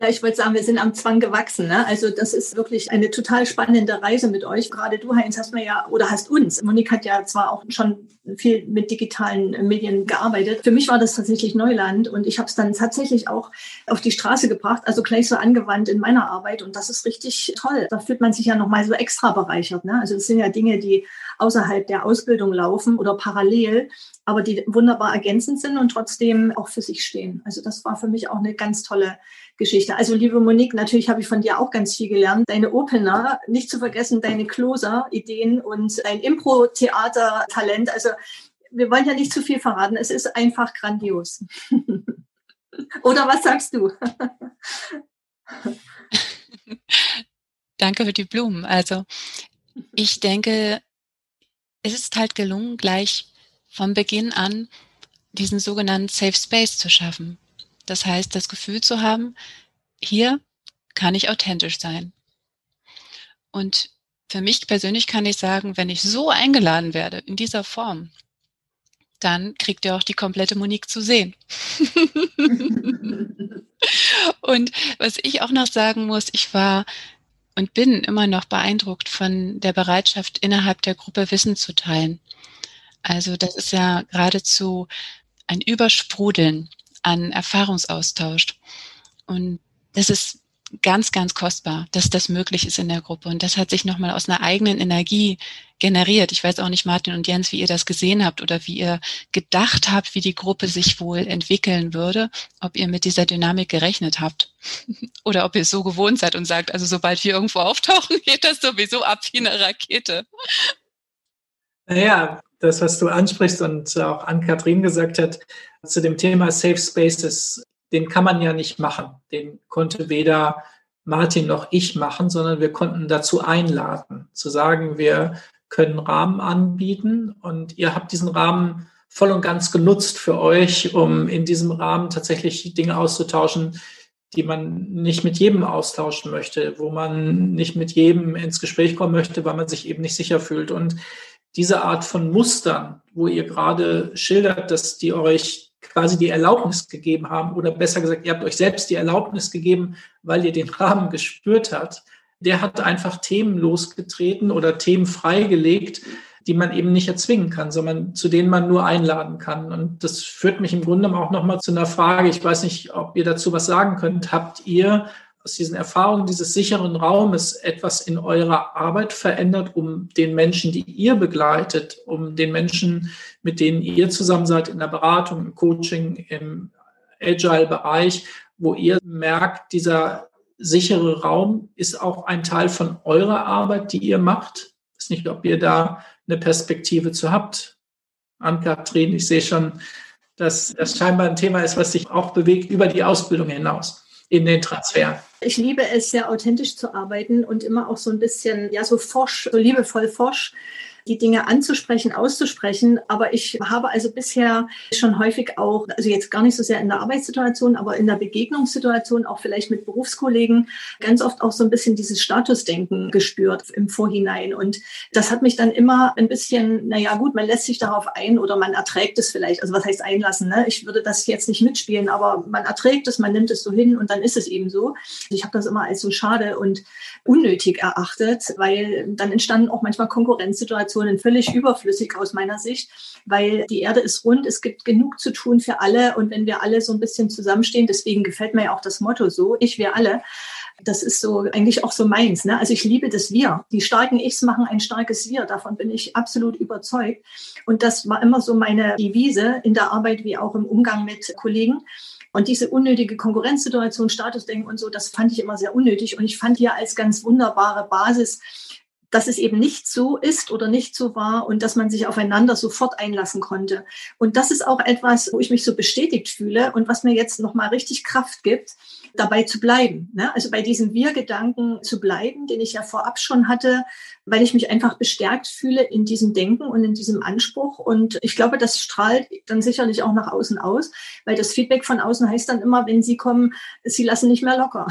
Ja, ich wollte sagen, wir sind am Zwang gewachsen. Ne? Also das ist wirklich eine total spannende Reise mit euch. Gerade du, Heinz, hast mir ja oder hast uns. Monique hat ja zwar auch schon viel mit digitalen Medien gearbeitet. Für mich war das tatsächlich Neuland und ich habe es dann tatsächlich auch auf die Straße gebracht, also gleich so angewandt in meiner Arbeit und das ist richtig toll. Da fühlt man sich ja nochmal so extra bereichert. Ne? Also es sind ja Dinge, die außerhalb der Ausbildung laufen oder parallel, aber die wunderbar ergänzend sind und trotzdem auch für sich stehen. Also das war für mich auch eine ganz tolle Geschichte. Also liebe Monique, natürlich habe ich von dir auch ganz viel gelernt. Deine Opener, nicht zu vergessen, deine Closer-Ideen und dein Impro-Theater-Talent. Also wir wollen ja nicht zu viel verraten. Es ist einfach grandios. Oder was sagst du? Danke für die Blumen. Also ich denke, es ist halt gelungen, gleich von Beginn an diesen sogenannten Safe Space zu schaffen. Das heißt, das Gefühl zu haben, hier kann ich authentisch sein. Und für mich persönlich kann ich sagen, wenn ich so eingeladen werde, in dieser Form, dann kriegt ihr auch die komplette Monique zu sehen. und was ich auch noch sagen muss, ich war und bin immer noch beeindruckt von der Bereitschaft, innerhalb der Gruppe Wissen zu teilen. Also das ist ja geradezu ein Übersprudeln an Erfahrungsaustausch. Und das ist ganz, ganz kostbar, dass das möglich ist in der Gruppe. Und das hat sich nochmal aus einer eigenen Energie generiert. Ich weiß auch nicht, Martin und Jens, wie ihr das gesehen habt oder wie ihr gedacht habt, wie die Gruppe sich wohl entwickeln würde, ob ihr mit dieser Dynamik gerechnet habt oder ob ihr es so gewohnt seid und sagt, also sobald wir irgendwo auftauchen, geht das sowieso ab wie eine Rakete. Naja, das, was du ansprichst und auch Ann-Kathrin gesagt hat, zu dem Thema Safe Spaces, den kann man ja nicht machen. Den konnte weder Martin noch ich machen, sondern wir konnten dazu einladen, zu sagen, wir können Rahmen anbieten und ihr habt diesen Rahmen voll und ganz genutzt für euch, um in diesem Rahmen tatsächlich Dinge auszutauschen, die man nicht mit jedem austauschen möchte, wo man nicht mit jedem ins Gespräch kommen möchte, weil man sich eben nicht sicher fühlt. Und diese Art von Mustern, wo ihr gerade schildert, dass die euch quasi die Erlaubnis gegeben haben, oder besser gesagt, ihr habt euch selbst die Erlaubnis gegeben, weil ihr den Rahmen gespürt habt, der hat einfach Themen losgetreten oder Themen freigelegt, die man eben nicht erzwingen kann, sondern zu denen man nur einladen kann. Und das führt mich im Grunde auch nochmal zu einer Frage. Ich weiß nicht, ob ihr dazu was sagen könnt. Habt ihr aus diesen Erfahrungen dieses sicheren Raumes etwas in eurer Arbeit verändert, um den Menschen, die ihr begleitet, um den Menschen, mit denen ihr zusammen seid in der Beratung, im Coaching, im Agile-Bereich, wo ihr merkt, dieser sichere Raum ist auch ein Teil von eurer Arbeit, die ihr macht? Ich weiß nicht, ob ihr da eine Perspektive zu habt. Ann-Kathrin, ich sehe schon, dass das scheinbar ein Thema ist, was sich auch bewegt über die Ausbildung hinaus in den Transfer. Ich liebe es, sehr authentisch zu arbeiten und immer auch so ein bisschen, ja, so forsch, so liebevoll forsch die Dinge anzusprechen, auszusprechen. Aber ich habe also bisher schon häufig auch, also jetzt gar nicht so sehr in der Arbeitssituation, aber in der Begegnungssituation, auch vielleicht mit Berufskollegen, ganz oft auch so ein bisschen dieses Statusdenken gespürt im Vorhinein. Und das hat mich dann immer ein bisschen, naja gut, man lässt sich darauf ein oder man erträgt es vielleicht. Also was heißt einlassen? Ne? Ich würde das jetzt nicht mitspielen, aber man erträgt es, man nimmt es so hin und dann ist es eben so. Ich habe das immer als so schade und unnötig erachtet, weil dann entstanden auch manchmal Konkurrenzsituationen Situationen völlig überflüssig aus meiner Sicht, weil die Erde ist rund, es gibt genug zu tun für alle und wenn wir alle so ein bisschen zusammenstehen, deswegen gefällt mir ja auch das Motto so, ich, wir alle, das ist so eigentlich auch so meins. Ne? Also ich liebe das Wir. Die starken Ichs machen ein starkes Wir. Davon bin ich absolut überzeugt. Und das war immer so meine Devise in der Arbeit wie auch im Umgang mit Kollegen. Und diese unnötige Konkurrenzsituation, Statusdenken und so, das fand ich immer sehr unnötig. Und ich fand hier als ganz wunderbare Basis dass es eben nicht so ist oder nicht so war und dass man sich aufeinander sofort einlassen konnte. Und das ist auch etwas, wo ich mich so bestätigt fühle und was mir jetzt nochmal richtig Kraft gibt, dabei zu bleiben. Ne? Also bei diesem Wir-Gedanken zu bleiben, den ich ja vorab schon hatte, weil ich mich einfach bestärkt fühle in diesem Denken und in diesem Anspruch. Und ich glaube, das strahlt dann sicherlich auch nach außen aus, weil das Feedback von außen heißt dann immer, wenn sie kommen, sie lassen nicht mehr locker.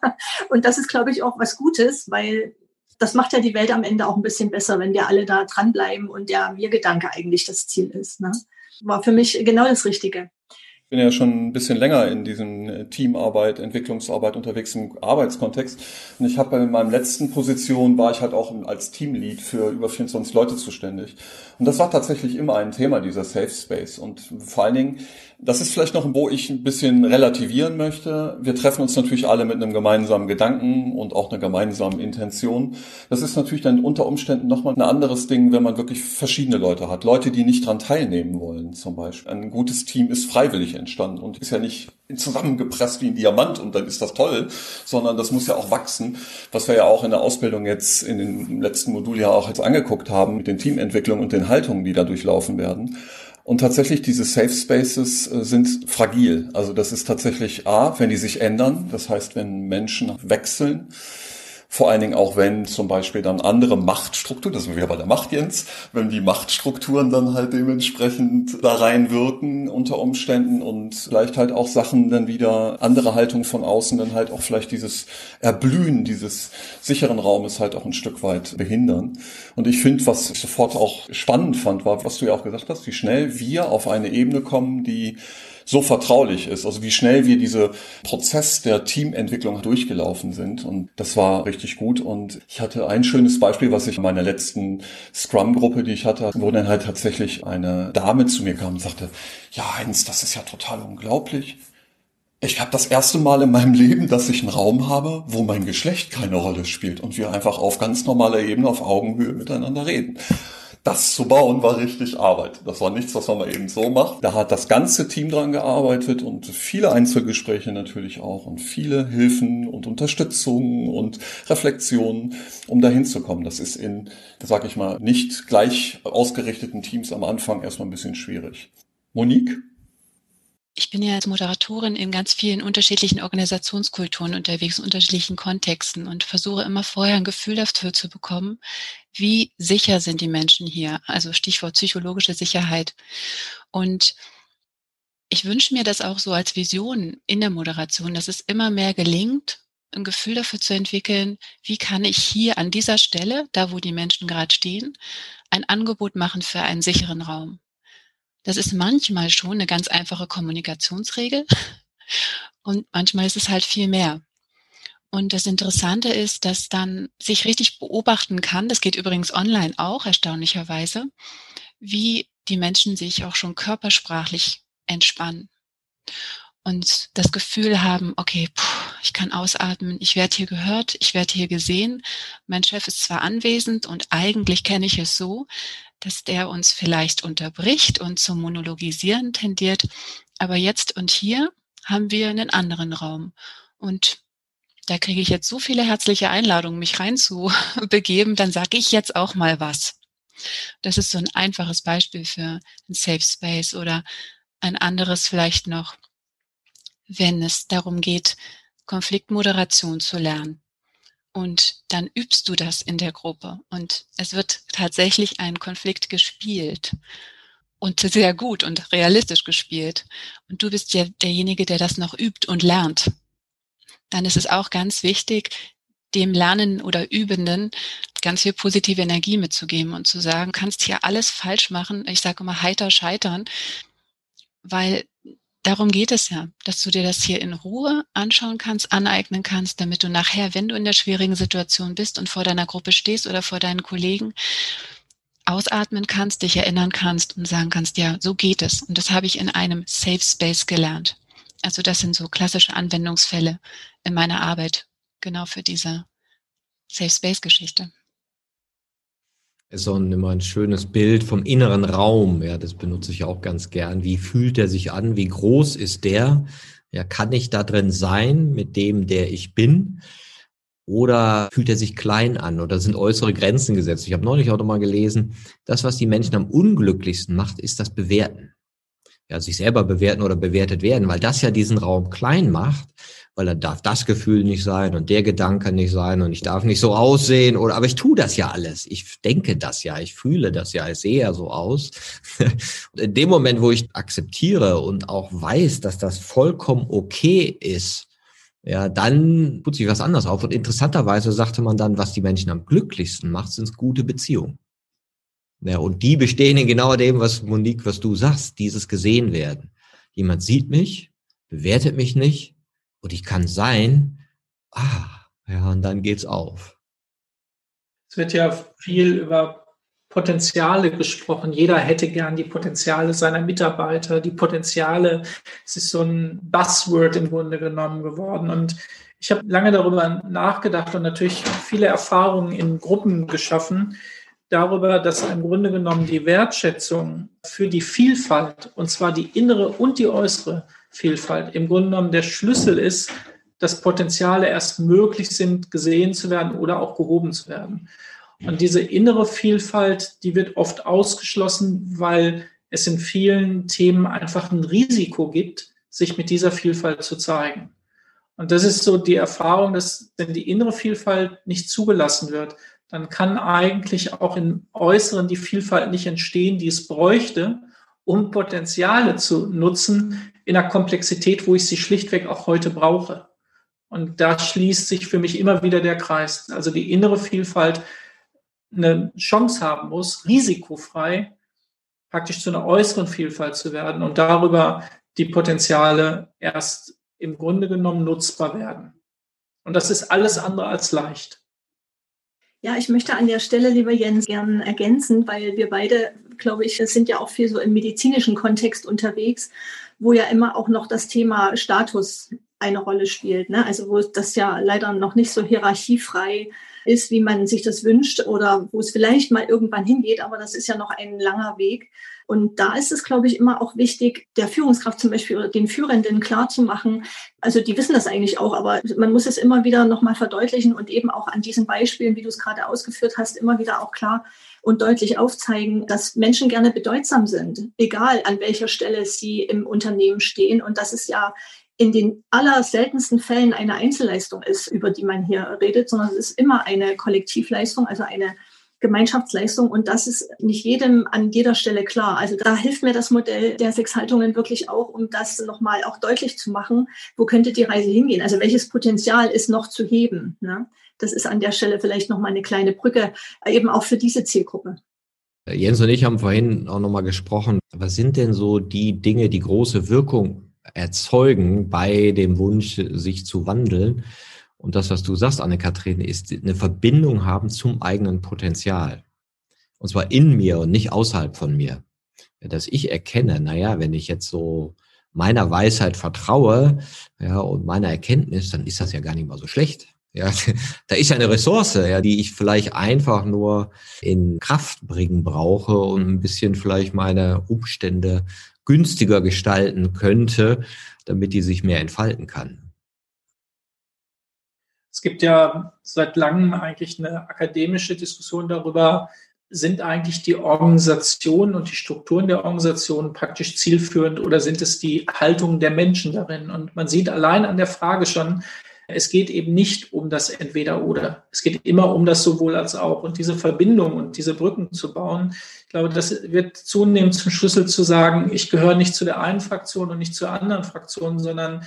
und das ist, glaube ich, auch was Gutes, weil das macht ja die Welt am Ende auch ein bisschen besser, wenn wir alle da dranbleiben und der Wir-Gedanke eigentlich das Ziel ist. Ne? War für mich genau das Richtige. Ich bin ja schon ein bisschen länger in diesem äh, Teamarbeit, Entwicklungsarbeit unterwegs im Arbeitskontext. Und ich habe in meinem letzten Position war ich halt auch als Teamlead für über 24 Leute zuständig. Und das war tatsächlich immer ein Thema, dieser Safe Space. Und vor allen Dingen, das ist vielleicht noch, wo ich ein bisschen relativieren möchte. Wir treffen uns natürlich alle mit einem gemeinsamen Gedanken und auch einer gemeinsamen Intention. Das ist natürlich dann unter Umständen nochmal ein anderes Ding, wenn man wirklich verschiedene Leute hat. Leute, die nicht dran teilnehmen wollen, zum Beispiel. Ein gutes Team ist freiwillig entstanden und ist ja nicht zusammengepresst wie ein Diamant und dann ist das toll, sondern das muss ja auch wachsen, was wir ja auch in der Ausbildung jetzt in dem letzten Modul ja auch jetzt angeguckt haben mit den Teamentwicklungen und den Haltungen, die da durchlaufen werden. Und tatsächlich diese Safe Spaces äh, sind fragil. Also das ist tatsächlich A, wenn die sich ändern, das heißt, wenn Menschen wechseln, vor allen Dingen auch, wenn zum Beispiel dann andere Machtstrukturen, das sind wir bei der Macht, Jens, wenn die Machtstrukturen dann halt dementsprechend da reinwirken unter Umständen und vielleicht halt auch Sachen dann wieder, andere Haltung von außen dann halt auch vielleicht dieses Erblühen dieses sicheren Raumes halt auch ein Stück weit behindern. Und ich finde, was ich sofort auch spannend fand, war, was du ja auch gesagt hast, wie schnell wir auf eine Ebene kommen, die so vertraulich ist. Also wie schnell wir diese Prozess der Teamentwicklung durchgelaufen sind. Und das war richtig gut. Und ich hatte ein schönes Beispiel, was ich in meiner letzten Scrum-Gruppe, die ich hatte, wo dann halt tatsächlich eine Dame zu mir kam und sagte, ja, Heinz, das ist ja total unglaublich. Ich habe das erste Mal in meinem Leben, dass ich einen Raum habe, wo mein Geschlecht keine Rolle spielt und wir einfach auf ganz normaler Ebene, auf Augenhöhe miteinander reden das zu bauen war richtig Arbeit. Das war nichts, was man mal eben so macht. Da hat das ganze Team dran gearbeitet und viele Einzelgespräche natürlich auch und viele Hilfen und Unterstützung und Reflexionen, um dahin zu kommen. Das ist in, sag ich mal, nicht gleich ausgerichteten Teams am Anfang erstmal ein bisschen schwierig. Monique? Ich bin ja als Moderatorin in ganz vielen unterschiedlichen Organisationskulturen unterwegs, in unterschiedlichen Kontexten und versuche immer vorher ein Gefühl dafür zu bekommen, wie sicher sind die Menschen hier. Also Stichwort psychologische Sicherheit. Und ich wünsche mir das auch so als Vision in der Moderation, dass es immer mehr gelingt, ein Gefühl dafür zu entwickeln, wie kann ich hier an dieser Stelle, da wo die Menschen gerade stehen, ein Angebot machen für einen sicheren Raum. Das ist manchmal schon eine ganz einfache Kommunikationsregel und manchmal ist es halt viel mehr. Und das Interessante ist, dass dann sich richtig beobachten kann, das geht übrigens online auch erstaunlicherweise, wie die Menschen sich auch schon körpersprachlich entspannen und das Gefühl haben, okay, puh, ich kann ausatmen, ich werde hier gehört, ich werde hier gesehen, mein Chef ist zwar anwesend und eigentlich kenne ich es so, dass der uns vielleicht unterbricht und zum Monologisieren tendiert. Aber jetzt und hier haben wir einen anderen Raum. Und da kriege ich jetzt so viele herzliche Einladungen, mich reinzubegeben, dann sage ich jetzt auch mal was. Das ist so ein einfaches Beispiel für ein Safe Space oder ein anderes vielleicht noch, wenn es darum geht, Konfliktmoderation zu lernen. Und dann übst du das in der Gruppe. Und es wird tatsächlich ein Konflikt gespielt. Und sehr gut und realistisch gespielt. Und du bist ja derjenige, der das noch übt und lernt. Dann ist es auch ganz wichtig, dem Lernen oder Übenden ganz viel positive Energie mitzugeben und zu sagen, kannst hier alles falsch machen. Ich sage immer heiter scheitern, weil darum geht es ja, dass du dir das hier in Ruhe anschauen kannst, aneignen kannst, damit du nachher, wenn du in der schwierigen Situation bist und vor deiner Gruppe stehst oder vor deinen Kollegen, ausatmen kannst, dich erinnern kannst und sagen kannst, ja, so geht es. Und das habe ich in einem Safe Space gelernt. Also das sind so klassische Anwendungsfälle in meiner Arbeit, genau für diese Safe Space Geschichte ist so ein, immer ein schönes Bild vom inneren Raum. Ja, das benutze ich auch ganz gern. Wie fühlt er sich an? Wie groß ist der? Ja, kann ich da drin sein mit dem, der ich bin? Oder fühlt er sich klein an oder sind äußere Grenzen gesetzt? Ich habe neulich auch noch mal gelesen, das, was die Menschen am unglücklichsten macht, ist das Bewerten. Ja, sich selber bewerten oder bewertet werden, weil das ja diesen Raum klein macht, weil er darf das Gefühl nicht sein und der Gedanke nicht sein und ich darf nicht so aussehen oder, aber ich tue das ja alles. Ich denke das ja, ich fühle das ja, ich sehe ja so aus. und in dem Moment, wo ich akzeptiere und auch weiß, dass das vollkommen okay ist, ja, dann tut sich was anderes auf. Und interessanterweise sagte man dann, was die Menschen am glücklichsten macht, sind gute Beziehungen. Ja, und die bestehen in genau dem, was Monique, was du sagst, dieses gesehen werden. Jemand sieht mich, bewertet mich nicht und ich kann sein, ah, ja, und dann geht's auf. Es wird ja viel über Potenziale gesprochen. Jeder hätte gern die Potenziale seiner Mitarbeiter. Die Potenziale, es ist so ein Buzzword im Grunde genommen geworden. Und ich habe lange darüber nachgedacht und natürlich viele Erfahrungen in Gruppen geschaffen, darüber, dass im Grunde genommen die Wertschätzung für die Vielfalt, und zwar die innere und die äußere Vielfalt, im Grunde genommen der Schlüssel ist, dass Potenziale erst möglich sind, gesehen zu werden oder auch gehoben zu werden. Und diese innere Vielfalt, die wird oft ausgeschlossen, weil es in vielen Themen einfach ein Risiko gibt, sich mit dieser Vielfalt zu zeigen. Und das ist so die Erfahrung, dass wenn die innere Vielfalt nicht zugelassen wird, dann kann eigentlich auch im Äußeren die Vielfalt nicht entstehen, die es bräuchte, um Potenziale zu nutzen in einer Komplexität, wo ich sie schlichtweg auch heute brauche. Und da schließt sich für mich immer wieder der Kreis. Also die innere Vielfalt eine Chance haben muss, risikofrei praktisch zu einer äußeren Vielfalt zu werden und darüber die Potenziale erst im Grunde genommen nutzbar werden. Und das ist alles andere als leicht. Ja, ich möchte an der Stelle, lieber Jens, gern ergänzen, weil wir beide, glaube ich, sind ja auch viel so im medizinischen Kontext unterwegs, wo ja immer auch noch das Thema Status eine Rolle spielt. Ne? Also wo das ja leider noch nicht so hierarchiefrei ist, wie man sich das wünscht oder wo es vielleicht mal irgendwann hingeht, aber das ist ja noch ein langer Weg. Und da ist es, glaube ich, immer auch wichtig, der Führungskraft zum Beispiel oder den Führenden klar zu machen. Also die wissen das eigentlich auch, aber man muss es immer wieder nochmal verdeutlichen und eben auch an diesen Beispielen, wie du es gerade ausgeführt hast, immer wieder auch klar und deutlich aufzeigen, dass Menschen gerne bedeutsam sind, egal an welcher Stelle sie im Unternehmen stehen. Und das ist ja in den allerseltensten Fällen eine Einzelleistung ist, über die man hier redet, sondern es ist immer eine Kollektivleistung, also eine Gemeinschaftsleistung. Und das ist nicht jedem an jeder Stelle klar. Also da hilft mir das Modell der sechs Haltungen wirklich auch, um das nochmal auch deutlich zu machen. Wo könnte die Reise hingehen? Also welches Potenzial ist noch zu heben? Ne? Das ist an der Stelle vielleicht nochmal eine kleine Brücke, eben auch für diese Zielgruppe. Jens und ich haben vorhin auch nochmal gesprochen. Was sind denn so die Dinge, die große Wirkung erzeugen bei dem Wunsch, sich zu wandeln. Und das, was du sagst, Anne-Kathrin, ist eine Verbindung haben zum eigenen Potenzial. Und zwar in mir und nicht außerhalb von mir. Dass ich erkenne, naja, wenn ich jetzt so meiner Weisheit vertraue, ja, und meiner Erkenntnis, dann ist das ja gar nicht mal so schlecht. Ja, da ist ja eine Ressource, ja, die ich vielleicht einfach nur in Kraft bringen brauche, um ein bisschen vielleicht meine Umstände günstiger gestalten könnte, damit die sich mehr entfalten kann. Es gibt ja seit langem eigentlich eine akademische Diskussion darüber, sind eigentlich die Organisationen und die Strukturen der Organisationen praktisch zielführend oder sind es die Haltung der Menschen darin? Und man sieht allein an der Frage schon, es geht eben nicht um das Entweder-Oder. Es geht immer um das sowohl als auch. Und diese Verbindung und diese Brücken zu bauen, ich glaube, das wird zunehmend zum Schlüssel zu sagen, ich gehöre nicht zu der einen Fraktion und nicht zur anderen Fraktion, sondern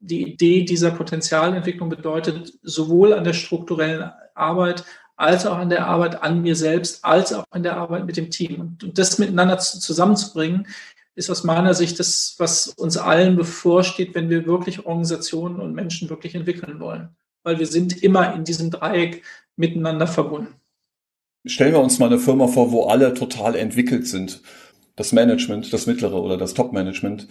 die Idee dieser Potenzialentwicklung bedeutet, sowohl an der strukturellen Arbeit als auch an der Arbeit an mir selbst, als auch an der Arbeit mit dem Team. Und, das miteinander zusammenzubringen, ist aus meiner Sicht das, was uns allen bevorsteht, wenn wir wirklich Organisationen und Menschen wirklich entwickeln wollen. Weil wir sind immer in diesem Dreieck miteinander verbunden. Stellen wir uns mal eine Firma vor, wo alle total entwickelt sind. Das Management, das mittlere oder das Top-Management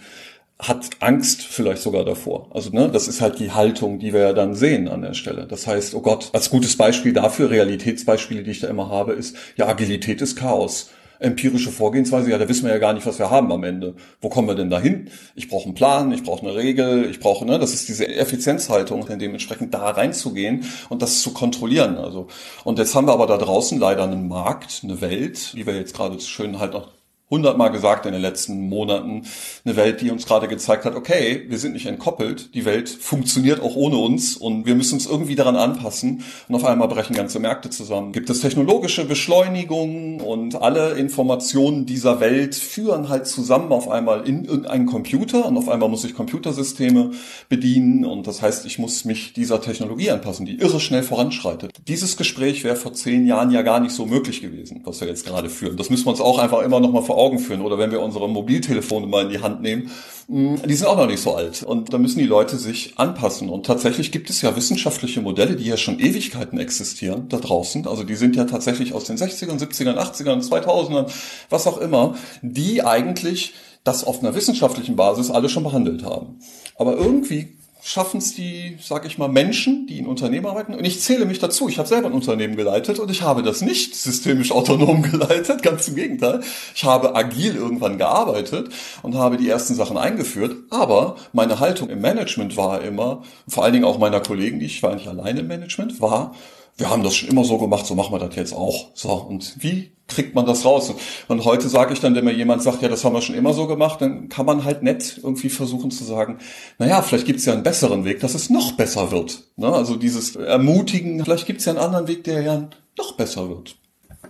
hat Angst vielleicht sogar davor. Also ne, das ist halt die Haltung, die wir ja dann sehen an der Stelle. Das heißt, oh Gott, als gutes Beispiel dafür, Realitätsbeispiele, die ich da immer habe, ist, ja, Agilität ist Chaos. empirische Vorgehensweise, ja, da wissen wir ja gar nicht, was wir haben am Ende. Wo kommen wir denn dahin? Ich brauche einen Plan, ich brauche eine Regel, ich brauche, ne, das ist diese Effizienzhaltung, dementsprechend da reinzugehen und das zu kontrollieren. Also und jetzt haben wir aber da draußen leider einen Markt, eine Welt, wie wir jetzt gerade schön halt noch hundertmal gesagt in den letzten Monaten, eine Welt, die uns gerade gezeigt hat, okay, wir sind nicht entkoppelt, die Welt funktioniert auch ohne uns und wir müssen uns irgendwie daran anpassen und auf einmal brechen ganze Märkte zusammen. Gibt es technologische Beschleunigungen und alle Informationen dieser Welt führen halt zusammen auf einmal in irgendeinen Computer und auf einmal muss ich Computersysteme bedienen und das heißt, ich muss mich dieser Technologie anpassen, die irre schnell voranschreitet. Dieses Gespräch wäre vor zehn Jahren ja gar nicht so möglich gewesen, was wir jetzt gerade führen. Das müssen wir uns auch einfach immer noch mal vor Augen führen oder wenn wir unsere Mobiltelefone mal in die Hand nehmen, mm, die sind auch noch nicht so alt. Und da müssen die Leute sich anpassen. Und tatsächlich gibt es ja wissenschaftliche Modelle, die ja schon Ewigkeiten existieren da draußen, also die sind ja tatsächlich aus den 60ern, 70ern, 80ern, 2000ern, was auch immer, die eigentlich das auf einer wissenschaftlichen Basis alle schon behandelt haben. Aber irgendwie schaffen es die, sag ich mal, Menschen, die in Unternehmen arbeiten. Und ich zähle mich dazu. Ich habe selber ein Unternehmen geleitet und ich habe das nicht systemisch autonom geleitet. Ganz im Gegenteil. Ich habe agil irgendwann gearbeitet und habe die ersten Sachen eingeführt. Aber meine Haltung im Management war immer, vor allen Dingen auch meiner Kollegen, ich war nicht alleine im Management, war, wir haben das schon immer so gemacht, so machen wir das jetzt auch. So, und wie kriegt man das raus? Und heute sage ich dann, wenn mir jemand sagt, ja, das haben wir schon immer so gemacht, dann kann man halt nett irgendwie versuchen zu sagen, naja, vielleicht gibt es ja einen besseren Weg, dass es noch besser wird. Ne? Also dieses Ermutigen, vielleicht gibt es ja einen anderen Weg, der ja noch besser wird.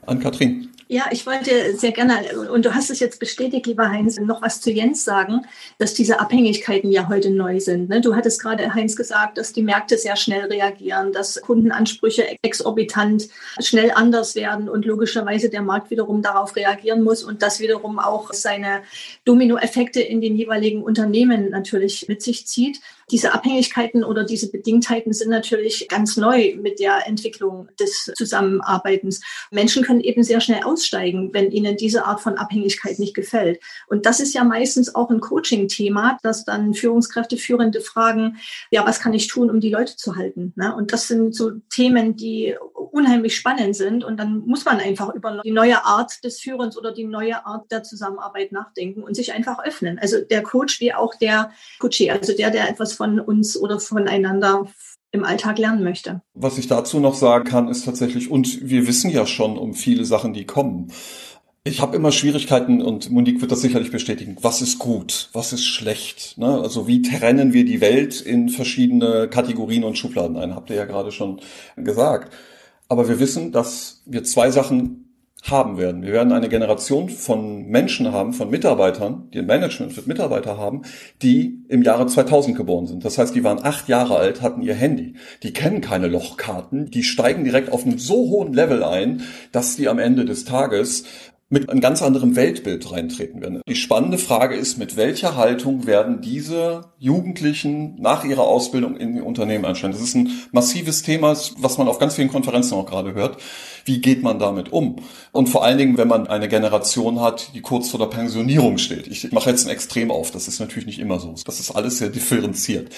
An Kathrin. Ja, ich wollte sehr gerne, und du hast es jetzt bestätigt, lieber Heinz, noch was zu Jens sagen, dass diese Abhängigkeiten ja heute neu sind. Ne? Du hattest gerade, Heinz, gesagt, dass die Märkte sehr schnell reagieren, dass Kundenansprüche exorbitant schnell anders werden und logischerweise der Markt wiederum darauf reagieren muss und das wiederum auch seine Dominoeffekte in den jeweiligen Unternehmen natürlich mit sich zieht. Diese Abhängigkeiten oder diese Bedingtheiten sind natürlich ganz neu mit der Entwicklung des Zusammenarbeitens. Menschen können eben sehr schnell aussteigen, wenn ihnen diese Art von Abhängigkeit nicht gefällt. Und das ist ja meistens auch ein Coaching-Thema, dass dann Führungskräfte, Führende fragen, ja, was kann ich tun, um die Leute zu halten? Ne? Und das sind so Themen, die unheimlich spannend sind. Und dann muss man einfach über die neue Art des Führens oder die neue Art der Zusammenarbeit nachdenken und sich einfach öffnen. Also der Coach wie auch der Coachee, also der, der etwas von uns oder voneinander im Alltag lernen möchte. Was ich dazu noch sagen kann, ist tatsächlich, und wir wissen ja schon um viele Sachen, die kommen. Ich habe immer Schwierigkeiten und Monique wird das sicherlich bestätigen. Was ist gut? Was ist schlecht? Ne? Also wie trennen wir die Welt in verschiedene Kategorien und Schubladen ein? Habt ihr ja gerade schon gesagt. Aber wir wissen, dass wir zwei Sachen haben werden. Wir werden eine Generation von Menschen haben, von Mitarbeitern, die ein Management für Mitarbeiter haben, die im Jahre 2000 geboren sind. Das heißt, die waren acht Jahre alt, hatten ihr Handy. Die kennen keine Lochkarten. Die steigen direkt auf einem so hohen Level ein, dass die am Ende des Tages mit einem ganz anderen Weltbild reintreten werden. Die spannende Frage ist, mit welcher Haltung werden diese Jugendlichen nach ihrer Ausbildung in die Unternehmen einsteigen? Das ist ein massives Thema, was man auf ganz vielen Konferenzen auch gerade hört. Wie geht man damit um? Und vor allen Dingen, wenn man eine Generation hat, die kurz vor der Pensionierung steht. Ich mache jetzt ein Extrem auf, das ist natürlich nicht immer so. Das ist alles sehr differenziert.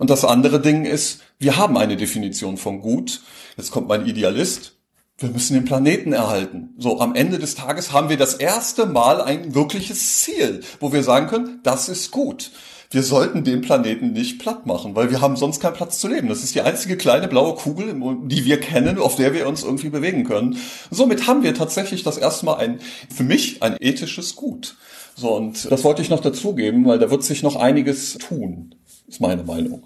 Und das andere Ding ist, wir haben eine Definition von gut. Jetzt kommt mein Idealist wir müssen den Planeten erhalten. So, am Ende des Tages haben wir das erste Mal ein wirkliches Ziel, wo wir sagen können, das ist gut. Wir sollten den Planeten nicht platt machen, weil wir haben sonst keinen Platz zu leben. Das ist die einzige kleine blaue Kugel, die wir kennen, auf der wir uns irgendwie bewegen können. Somit haben wir tatsächlich das erste Mal ein, für mich ein ethisches Gut. So, und das wollte ich noch dazugeben, weil da wird sich noch einiges tun, ist meine Meinung.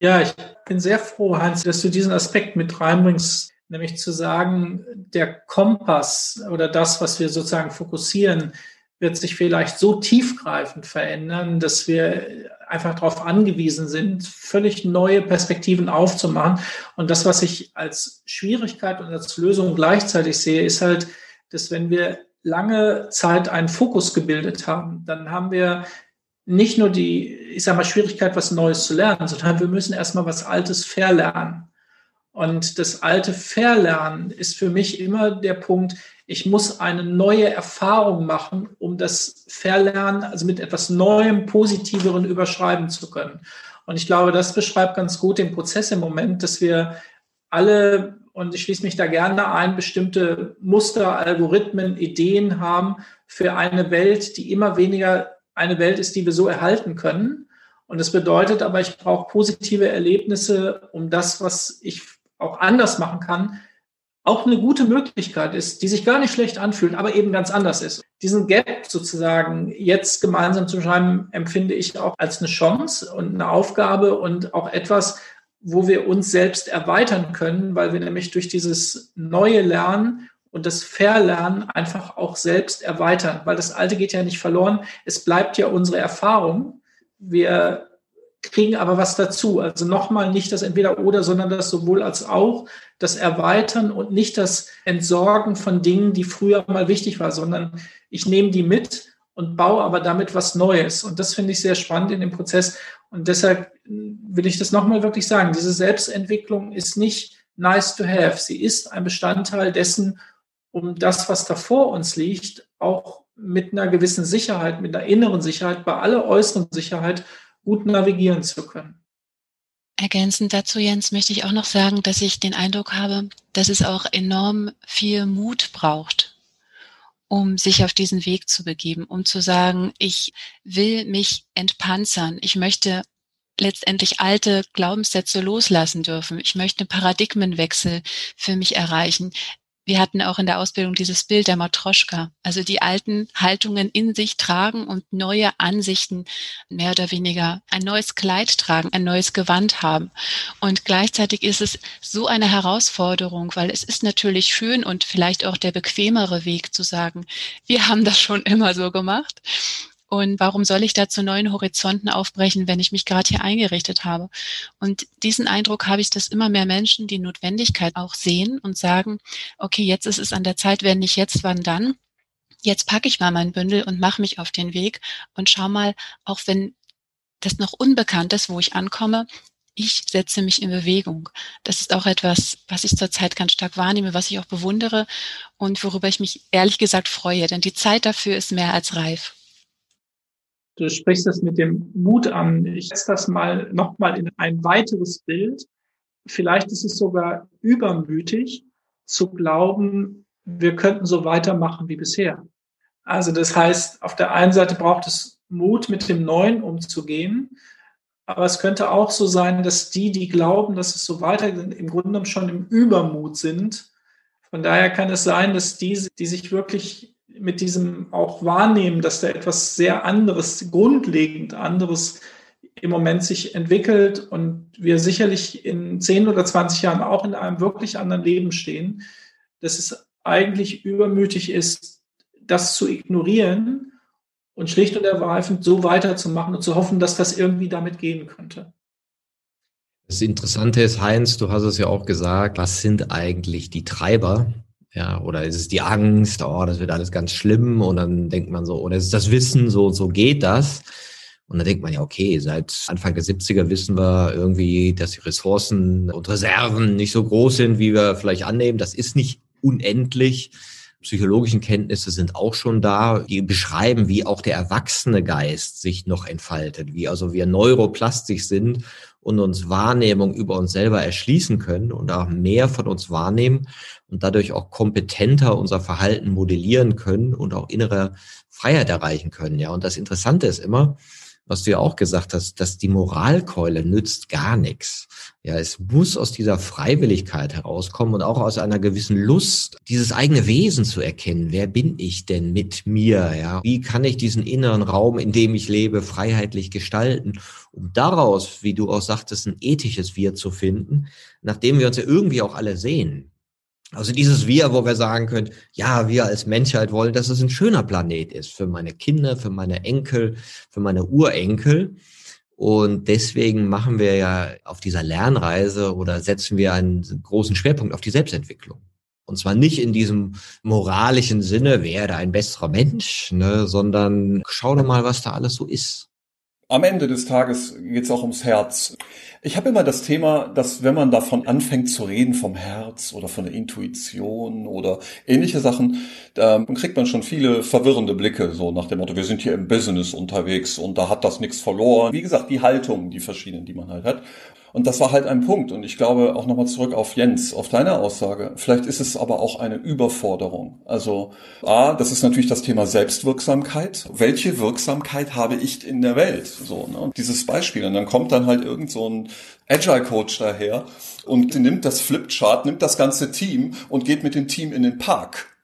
Ja, ich bin sehr froh, Hans, dass du diesen Aspekt mit reinbringst nämlich zu sagen, der Kompass oder das, was wir sozusagen fokussieren, wird sich vielleicht so tiefgreifend verändern, dass wir einfach darauf angewiesen sind, völlig neue Perspektiven aufzumachen. Und das, was ich als Schwierigkeit und als Lösung gleichzeitig sehe, ist halt, dass wenn wir lange Zeit einen Fokus gebildet haben, dann haben wir nicht nur die, ich sage mal, Schwierigkeit, was Neues zu lernen, sondern wir müssen erstmal was Altes verlernen. Und das alte Verlernen ist für mich immer der Punkt, ich muss eine neue Erfahrung machen, um das Verlernen, also mit etwas Neuem, Positiveren überschreiben zu können. Und ich glaube, das beschreibt ganz gut den Prozess im Moment, dass wir alle und ich schließe mich da gerne ein, bestimmte Muster, Algorithmen, Ideen haben für eine Welt, die immer weniger eine Welt ist, die wir so erhalten können. Und das bedeutet aber, ich brauche positive Erlebnisse, um das, was ich auch anders machen kann, auch eine gute Möglichkeit ist, die sich gar nicht schlecht anfühlt, aber eben ganz anders ist. Diesen Gap sozusagen jetzt gemeinsam zu schreiben, empfinde ich auch als eine Chance und eine Aufgabe und auch etwas, wo wir uns selbst erweitern können, weil wir nämlich durch dieses neue Lernen und das Verlernen einfach auch selbst erweitern, weil das Alte geht ja nicht verloren. Es bleibt ja unsere Erfahrung. Wir kriegen aber was dazu. Also nochmal nicht das Entweder-Oder, sondern das sowohl als auch, das Erweitern und nicht das Entsorgen von Dingen, die früher mal wichtig waren, sondern ich nehme die mit und baue aber damit was Neues. Und das finde ich sehr spannend in dem Prozess. Und deshalb will ich das nochmal wirklich sagen. Diese Selbstentwicklung ist nicht nice to have. Sie ist ein Bestandteil dessen, um das, was da vor uns liegt, auch mit einer gewissen Sicherheit, mit einer inneren Sicherheit, bei aller äußeren Sicherheit gut navigieren zu können. Ergänzend dazu, Jens, möchte ich auch noch sagen, dass ich den Eindruck habe, dass es auch enorm viel Mut braucht, um sich auf diesen Weg zu begeben, um zu sagen, ich will mich entpanzern, ich möchte letztendlich alte Glaubenssätze loslassen dürfen, ich möchte einen Paradigmenwechsel für mich erreichen. Wir hatten auch in der Ausbildung dieses Bild der Matroschka, also die alten Haltungen in sich tragen und neue Ansichten mehr oder weniger ein neues Kleid tragen, ein neues Gewand haben. Und gleichzeitig ist es so eine Herausforderung, weil es ist natürlich schön und vielleicht auch der bequemere Weg zu sagen, wir haben das schon immer so gemacht. Und warum soll ich da zu neuen Horizonten aufbrechen, wenn ich mich gerade hier eingerichtet habe? Und diesen Eindruck habe ich, dass immer mehr Menschen die Notwendigkeit auch sehen und sagen, okay, jetzt ist es an der Zeit, wenn nicht jetzt, wann dann? Jetzt packe ich mal mein Bündel und mache mich auf den Weg und schau mal, auch wenn das noch unbekannt ist, wo ich ankomme, ich setze mich in Bewegung. Das ist auch etwas, was ich zurzeit ganz stark wahrnehme, was ich auch bewundere und worüber ich mich ehrlich gesagt freue, denn die Zeit dafür ist mehr als reif. Du sprichst das mit dem Mut an. Ich setze das mal nochmal in ein weiteres Bild. Vielleicht ist es sogar übermütig zu glauben, wir könnten so weitermachen wie bisher. Also das heißt, auf der einen Seite braucht es Mut, mit dem Neuen umzugehen. Aber es könnte auch so sein, dass die, die glauben, dass es so weitergeht, im Grunde schon im Übermut sind. Von daher kann es sein, dass diese, die sich wirklich mit diesem auch wahrnehmen, dass da etwas sehr anderes, grundlegend anderes im Moment sich entwickelt und wir sicherlich in 10 oder 20 Jahren auch in einem wirklich anderen Leben stehen, dass es eigentlich übermütig ist, das zu ignorieren und schlicht und ergreifend so weiterzumachen und zu hoffen, dass das irgendwie damit gehen könnte. Das Interessante ist, Heinz, du hast es ja auch gesagt, was sind eigentlich die Treiber ja, oder ist es die Angst, oh, das wird alles ganz schlimm und dann denkt man so, oder ist es das Wissen, so, so geht das. Und dann denkt man ja, okay, seit Anfang der 70er wissen wir irgendwie, dass die Ressourcen und Reserven nicht so groß sind, wie wir vielleicht annehmen. Das ist nicht unendlich. Psychologischen Kenntnisse sind auch schon da, die beschreiben, wie auch der erwachsene Geist sich noch entfaltet, wie also wir neuroplastisch sind und uns Wahrnehmung über uns selber erschließen können und auch mehr von uns wahrnehmen und dadurch auch kompetenter unser Verhalten modellieren können und auch innere Freiheit erreichen können. Ja, und das Interessante ist immer, was du ja auch gesagt hast, dass die Moralkeule nützt gar nichts. Ja, es muss aus dieser Freiwilligkeit herauskommen und auch aus einer gewissen Lust, dieses eigene Wesen zu erkennen. Wer bin ich denn mit mir? Ja, wie kann ich diesen inneren Raum, in dem ich lebe, freiheitlich gestalten, um daraus, wie du auch sagtest, ein ethisches Wir zu finden, nachdem wir uns ja irgendwie auch alle sehen. Also dieses Wir, wo wir sagen können, ja, wir als Menschheit wollen, dass es ein schöner Planet ist für meine Kinder, für meine Enkel, für meine Urenkel. Und deswegen machen wir ja auf dieser Lernreise oder setzen wir einen großen Schwerpunkt auf die Selbstentwicklung. Und zwar nicht in diesem moralischen Sinne, werde ein besserer Mensch, ne, sondern schau doch mal, was da alles so ist. Am Ende des Tages geht es auch ums Herz. Ich habe immer das Thema, dass wenn man davon anfängt zu reden, vom Herz oder von der Intuition oder ähnliche Sachen, dann kriegt man schon viele verwirrende Blicke, so nach dem Motto, wir sind hier im Business unterwegs und da hat das nichts verloren. Wie gesagt, die Haltung, die verschiedenen, die man halt hat. Und das war halt ein Punkt. Und ich glaube auch nochmal zurück auf Jens, auf deine Aussage. Vielleicht ist es aber auch eine Überforderung. Also A, das ist natürlich das Thema Selbstwirksamkeit. Welche Wirksamkeit habe ich in der Welt? So, ne? Dieses Beispiel. Und dann kommt dann halt irgend so ein Agile Coach daher und nimmt das Flipchart, nimmt das ganze Team und geht mit dem Team in den Park.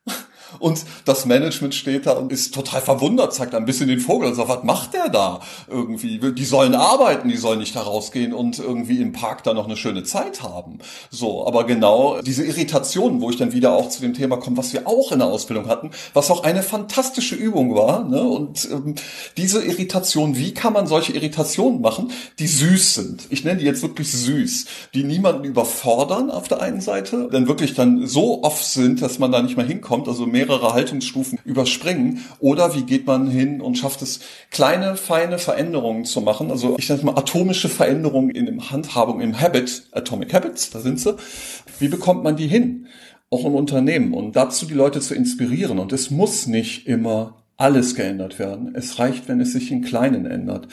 Und das Management steht da und ist total verwundert, zeigt ein bisschen den Vogel und sagt, was macht der da irgendwie? Die sollen arbeiten, die sollen nicht da rausgehen und irgendwie im Park da noch eine schöne Zeit haben. So, aber genau diese Irritation, wo ich dann wieder auch zu dem Thema komme, was wir auch in der Ausbildung hatten, was auch eine fantastische Übung war. Ne? Und ähm, diese Irritation, wie kann man solche Irritationen machen, die süß sind? Ich nenne die jetzt wirklich süß, die niemanden überfordern auf der einen Seite, denn wirklich dann so oft sind, dass man da nicht mehr hinkommt, also mehr mehrere Haltungsstufen überspringen? Oder wie geht man hin und schafft es, kleine, feine Veränderungen zu machen? Also ich sage mal atomische Veränderungen in der Handhabung, im Habit, Atomic Habits, da sind sie. Wie bekommt man die hin? Auch im Unternehmen und dazu die Leute zu inspirieren. Und es muss nicht immer alles geändert werden. Es reicht, wenn es sich in Kleinen ändert.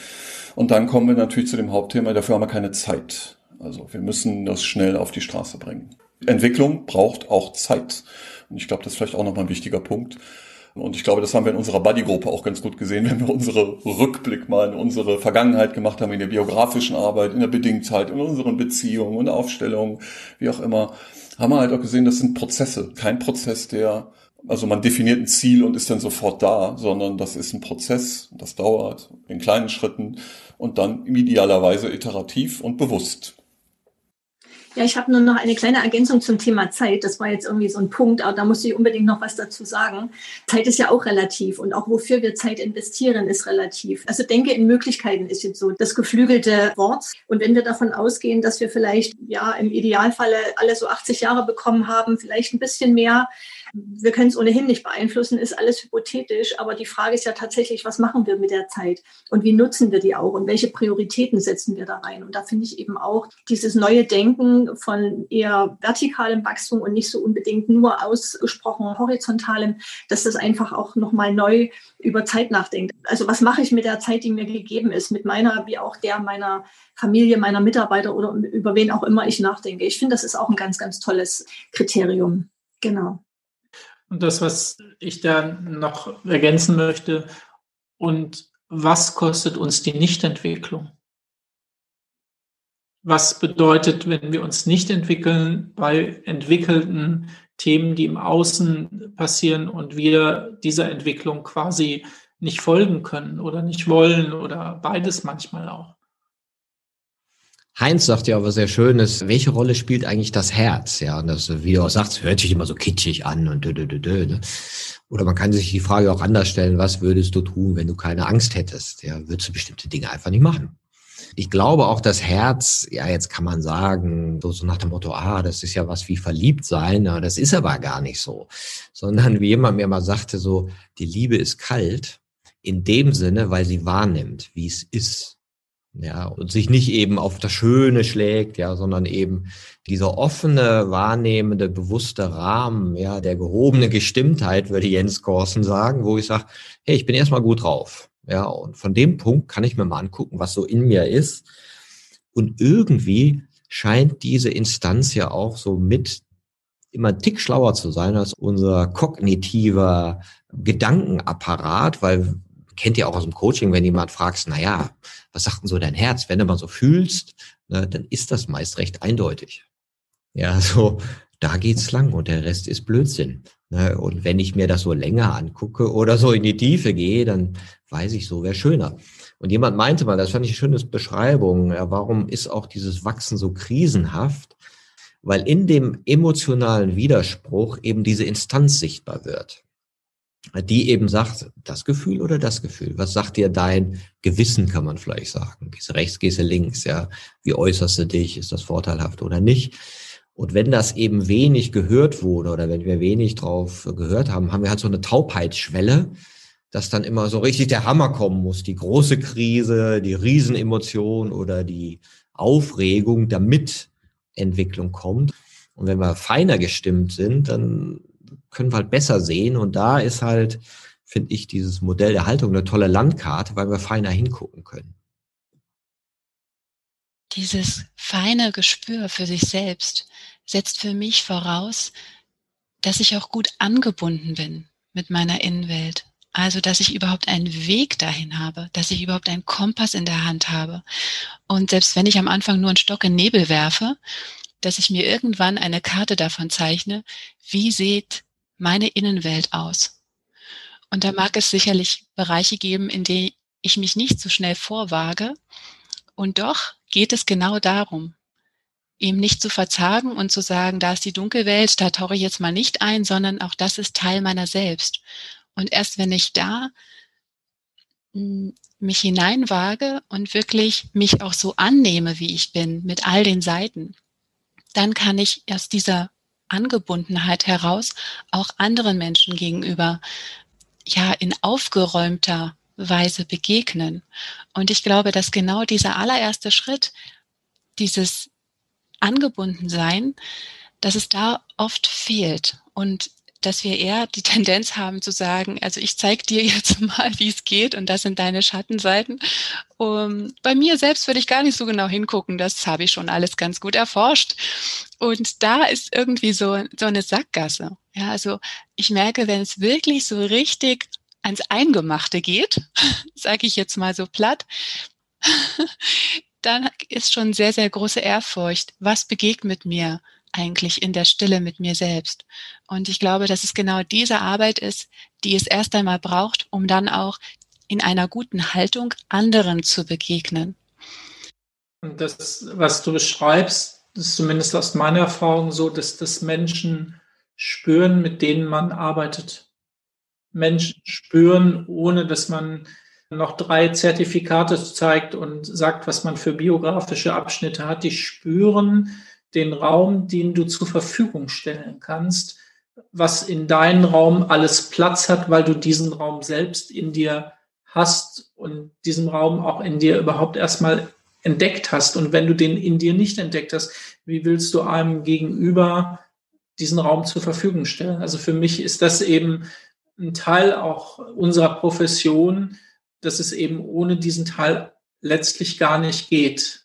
Und dann kommen wir natürlich zu dem Hauptthema, dafür haben wir keine Zeit. Also wir müssen das schnell auf die Straße bringen. Entwicklung braucht auch Zeit. Ich glaube, das ist vielleicht auch nochmal ein wichtiger Punkt. Und ich glaube, das haben wir in unserer Buddy-Gruppe auch ganz gut gesehen, wenn wir unsere Rückblick mal in unsere Vergangenheit gemacht haben, in der biografischen Arbeit, in der Bedingtheit, in unseren Beziehungen und Aufstellungen, wie auch immer, haben wir halt auch gesehen, das sind Prozesse. Kein Prozess, der, also man definiert ein Ziel und ist dann sofort da, sondern das ist ein Prozess, das dauert in kleinen Schritten und dann idealerweise iterativ und bewusst. Ja, ich habe nur noch eine kleine Ergänzung zum Thema Zeit. Das war jetzt irgendwie so ein Punkt, aber da musste ich unbedingt noch was dazu sagen. Zeit ist ja auch relativ und auch wofür wir Zeit investieren, ist relativ. Also denke in Möglichkeiten ist jetzt so das geflügelte Wort. Und wenn wir davon ausgehen, dass wir vielleicht ja im Idealfalle alle so 80 Jahre bekommen haben, vielleicht ein bisschen mehr, wir können es ohnehin nicht beeinflussen, ist alles hypothetisch. Aber die Frage ist ja tatsächlich, was machen wir mit der Zeit und wie nutzen wir die auch und welche Prioritäten setzen wir da rein? Und da finde ich eben auch dieses neue Denken von eher vertikalem Wachstum und nicht so unbedingt nur ausgesprochen horizontalem, dass das einfach auch nochmal neu über Zeit nachdenkt. Also was mache ich mit der Zeit, die mir gegeben ist, mit meiner wie auch der meiner Familie, meiner Mitarbeiter oder über wen auch immer ich nachdenke. Ich finde, das ist auch ein ganz, ganz tolles Kriterium. Genau. Und das, was ich da noch ergänzen möchte, und was kostet uns die Nichtentwicklung? Was bedeutet, wenn wir uns nicht entwickeln bei entwickelten Themen, die im Außen passieren und wir dieser Entwicklung quasi nicht folgen können oder nicht wollen oder beides manchmal auch? Heinz sagt ja aber sehr Schönes, welche Rolle spielt eigentlich das Herz? Ja, und das, wie du auch sagst, hört sich immer so kitschig an und dö, dö, dö, dö, ne? Oder man kann sich die Frage auch anders stellen, was würdest du tun, wenn du keine Angst hättest? Ja, würdest du bestimmte Dinge einfach nicht machen. Ich glaube auch das Herz, ja, jetzt kann man sagen, so, so nach dem Motto, ah, das ist ja was wie verliebt sein, ja, das ist aber gar nicht so. Sondern wie jemand mir mal sagte, so, die Liebe ist kalt in dem Sinne, weil sie wahrnimmt, wie es ist ja, und sich nicht eben auf das Schöne schlägt, ja, sondern eben dieser offene, wahrnehmende, bewusste Rahmen, ja, der gehobene Gestimmtheit, würde Jens Korsen sagen, wo ich sage, hey, ich bin erstmal gut drauf. Ja, und von dem Punkt kann ich mir mal angucken, was so in mir ist. Und irgendwie scheint diese Instanz ja auch so mit immer ein Tick schlauer zu sein als unser kognitiver Gedankenapparat, weil kennt ihr auch aus dem Coaching, wenn jemand fragst, na ja, was sagt denn so dein Herz? Wenn du mal so fühlst, ne, dann ist das meist recht eindeutig. Ja, so, da geht's lang und der Rest ist Blödsinn. Ne? Und wenn ich mir das so länger angucke oder so in die Tiefe gehe, dann weiß ich, so wäre schöner. Und jemand meinte mal, das fand ich eine schöne Beschreibung, ja, warum ist auch dieses Wachsen so krisenhaft? Weil in dem emotionalen Widerspruch eben diese Instanz sichtbar wird die eben sagt, das Gefühl oder das Gefühl? Was sagt dir dein Gewissen, kann man vielleicht sagen? Gehst rechts, gehst links, ja? Wie äußerst du dich? Ist das vorteilhaft oder nicht? Und wenn das eben wenig gehört wurde oder wenn wir wenig drauf gehört haben, haben wir halt so eine Taubheitsschwelle, dass dann immer so richtig der Hammer kommen muss, die große Krise, die Riesenemotion oder die Aufregung, damit Entwicklung kommt. Und wenn wir feiner gestimmt sind, dann können wir halt besser sehen. Und da ist halt, finde ich, dieses Modell der Haltung eine tolle Landkarte, weil wir feiner hingucken können. dieses feine Gespür für sich selbst setzt für mich voraus, dass ich auch gut angebunden bin mit meiner Innenwelt. Also, dass ich überhaupt einen Weg dahin habe, dass ich überhaupt einen Kompass in der Hand habe. Und selbst wenn ich am Anfang nur einen Stock in Nebel werfe, dass ich mir irgendwann eine Karte davon zeichne, wie sieht meine Innenwelt aus. Und da mag es sicherlich Bereiche geben, in denen ich mich nicht so schnell vorwage. Und doch geht es genau darum, ihm nicht zu verzagen und zu sagen, da ist die Dunkelwelt, da tauche ich jetzt mal nicht ein, sondern auch das ist Teil meiner selbst. Und erst wenn ich da hm, mich hineinwage und wirklich mich auch so annehme, wie ich bin, mit all den Seiten, dann kann ich aus dieser Angebundenheit heraus auch anderen Menschen gegenüber ja in aufgeräumter Weise begegnen. Und ich glaube, dass genau dieser allererste Schritt, dieses Angebundensein, dass es da oft fehlt und dass wir eher die Tendenz haben zu sagen, also ich zeige dir jetzt mal, wie es geht und das sind deine Schattenseiten. Um, bei mir selbst würde ich gar nicht so genau hingucken, das habe ich schon alles ganz gut erforscht. Und da ist irgendwie so, so eine Sackgasse. Ja, also ich merke, wenn es wirklich so richtig ans Eingemachte geht, sage ich jetzt mal so platt, dann ist schon sehr, sehr große Ehrfurcht. Was begegnet mir eigentlich in der Stille mit mir selbst? Und ich glaube, dass es genau diese Arbeit ist, die es erst einmal braucht, um dann auch in einer guten Haltung anderen zu begegnen. Und das, was du beschreibst, ist zumindest aus meiner Erfahrung so, dass das Menschen spüren, mit denen man arbeitet. Menschen spüren, ohne dass man noch drei Zertifikate zeigt und sagt, was man für biografische Abschnitte hat. Die spüren den Raum, den du zur Verfügung stellen kannst, was in deinem Raum alles Platz hat, weil du diesen Raum selbst in dir hast und diesen Raum auch in dir überhaupt erstmal entdeckt hast. Und wenn du den in dir nicht entdeckt hast, wie willst du einem gegenüber diesen Raum zur Verfügung stellen? Also für mich ist das eben ein Teil auch unserer Profession, dass es eben ohne diesen Teil letztlich gar nicht geht.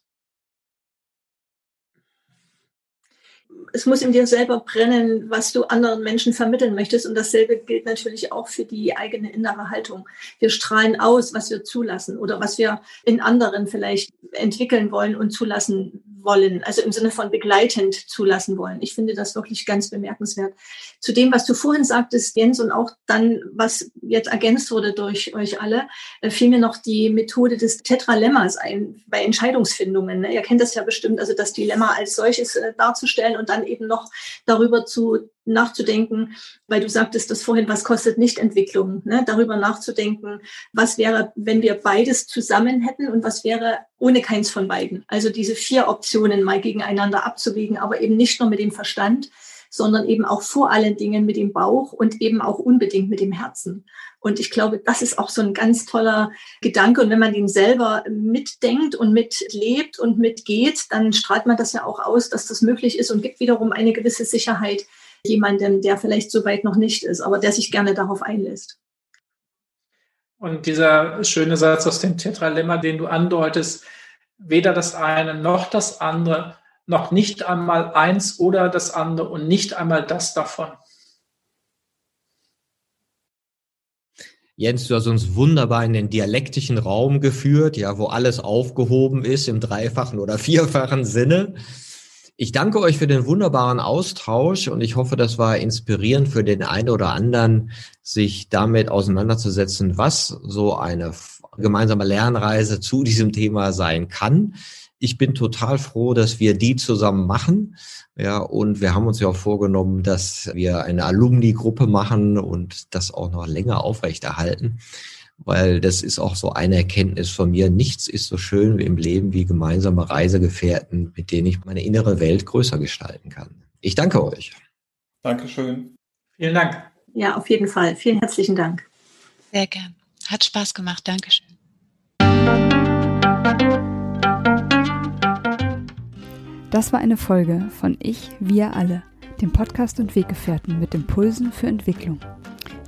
Es muss in dir selber brennen, was du anderen Menschen vermitteln möchtest. Und dasselbe gilt natürlich auch für die eigene innere Haltung. Wir strahlen aus, was wir zulassen oder was wir in anderen vielleicht entwickeln wollen und zulassen wollen, also im Sinne von begleitend zulassen wollen. Ich finde das wirklich ganz bemerkenswert. Zu dem, was du vorhin sagtest, Jens, und auch dann, was jetzt ergänzt wurde durch euch alle, äh, fiel mir noch die Methode des Tetralemmas ein bei Entscheidungsfindungen. Ne? Ihr kennt das ja bestimmt, also das Dilemma als solches äh, darzustellen und dann eben noch darüber zu nachzudenken, weil du sagtest das vorhin, was kostet Nichtentwicklung, ne? darüber nachzudenken, was wäre, wenn wir beides zusammen hätten und was wäre ohne keins von beiden. Also diese vier Optionen mal gegeneinander abzuwägen, aber eben nicht nur mit dem Verstand, sondern eben auch vor allen Dingen mit dem Bauch und eben auch unbedingt mit dem Herzen. Und ich glaube, das ist auch so ein ganz toller Gedanke. Und wenn man den selber mitdenkt und mitlebt und mitgeht, dann strahlt man das ja auch aus, dass das möglich ist und gibt wiederum eine gewisse Sicherheit jemandem, der vielleicht so weit noch nicht ist, aber der sich gerne darauf einlässt. Und dieser schöne Satz aus dem Tetralemma, den du andeutest, weder das eine noch das andere, noch nicht einmal eins oder das andere und nicht einmal das davon. Jens, du hast uns wunderbar in den dialektischen Raum geführt, ja, wo alles aufgehoben ist im dreifachen oder vierfachen Sinne. Ich danke euch für den wunderbaren Austausch und ich hoffe, das war inspirierend für den einen oder anderen, sich damit auseinanderzusetzen, was so eine gemeinsame Lernreise zu diesem Thema sein kann ich bin total froh, dass wir die zusammen machen. Ja, und wir haben uns ja auch vorgenommen, dass wir eine Alumni-Gruppe machen und das auch noch länger aufrechterhalten. Weil das ist auch so eine Erkenntnis von mir. Nichts ist so schön im Leben wie gemeinsame Reisegefährten, mit denen ich meine innere Welt größer gestalten kann. Ich danke euch. Dankeschön. Vielen Dank. Ja, auf jeden Fall. Vielen herzlichen Dank. Sehr gern. Hat Spaß gemacht. Dankeschön. Das war eine Folge von Ich, wir alle, dem Podcast und Weggefährten mit Impulsen für Entwicklung.